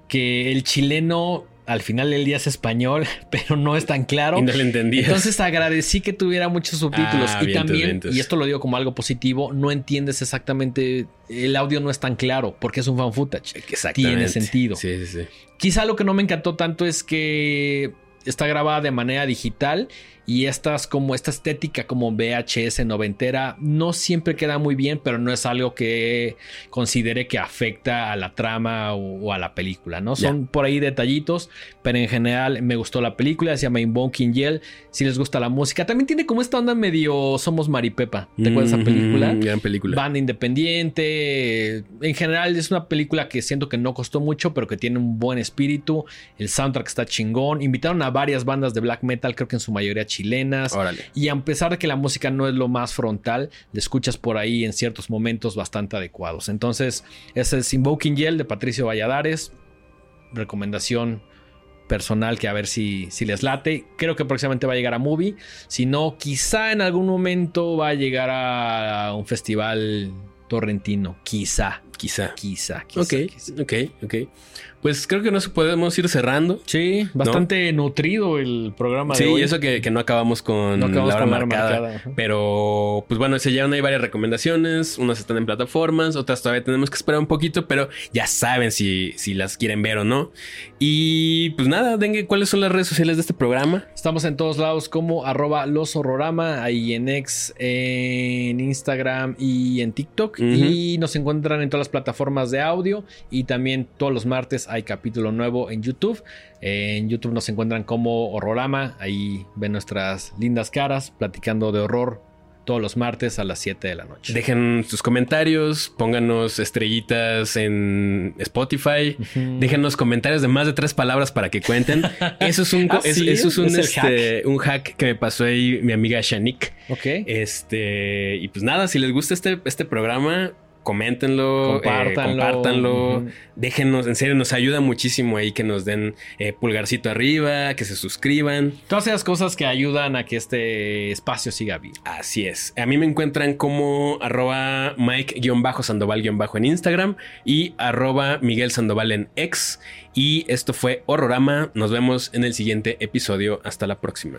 que el chileno al final del día es español, pero no es tan claro. Y no lo entendí. Entonces agradecí que tuviera muchos subtítulos. Ah, y también, y esto lo digo como algo positivo, no entiendes exactamente. El audio no es tan claro porque es un fan footage. Exactamente. Tiene sentido. Sí, sí, sí. Quizá lo que no me encantó tanto es que está grabada de manera digital y estas como esta estética como VHS noventera no siempre queda muy bien, pero no es algo que considere que afecta a la trama o, a la película, ¿no? Son por ahí detallitos, pero en general me gustó la película, se llama Invoking Yell, si les gusta la música, también tiene como esta onda medio Somos Maripepa, ¿te acuerdas de esa película? Gran película. Banda independiente, en general es una película que siento que no costó mucho, pero que tiene un buen espíritu, el soundtrack está chingón, invitaron a varias bandas de black metal, creo que en su mayoría chilenas. Y a pesar de que la música no es lo más frontal, le escuchas por ahí en ciertos momentos bastante adecuados. Entonces, ese es Invoking Yell de Patricio Valladares. Recomendación personal que a ver si, si les late. Creo que próximamente va a llegar a Movie. Si no, quizá en algún momento va a llegar a un festival torrentino. Quizá. Quizá. Quizá. quizá ok, ok, ok. Pues creo que nos podemos ir cerrando. Sí, bastante nutrido el programa de sí, hoy. eso que, no acabamos con la hora marcada. pero, pues bueno, se llevan hay varias recomendaciones. Unas están en plataformas, otras todavía tenemos que esperar un poquito, pero ya saben si, si las quieren ver o no. Y pues nada, dengue, ¿cuáles son las redes sociales de este programa? Estamos en todos lados como arroba los horrorama, ahí en X, en Instagram y en TikTok. Y nos encuentran en todas las plataformas de audio y también todos los martes hay capítulo nuevo en YouTube. En YouTube nos encuentran como Horrorama. Ahí ven nuestras lindas caras platicando de horror todos los martes a las 7 de la noche. Dejen sus comentarios, pónganos estrellitas en Spotify, déjenos comentarios de más de tres palabras para que cuenten. Eso es un, ah, eso es un, este, hack? un hack que me pasó ahí mi amiga Shanik. Ok. Este, y pues nada, si les gusta este, este programa, coméntenlo, eh, compártanlo, déjenos, en serio, nos ayuda muchísimo ahí que nos den eh, pulgarcito arriba, que se suscriban. Todas esas cosas que ayudan a que este espacio siga vivo. Así es. A mí me encuentran como arroba Mike-Sandoval- en Instagram y arroba Miguel Sandoval en X. Y esto fue Horrorama. Nos vemos en el siguiente episodio. Hasta la próxima.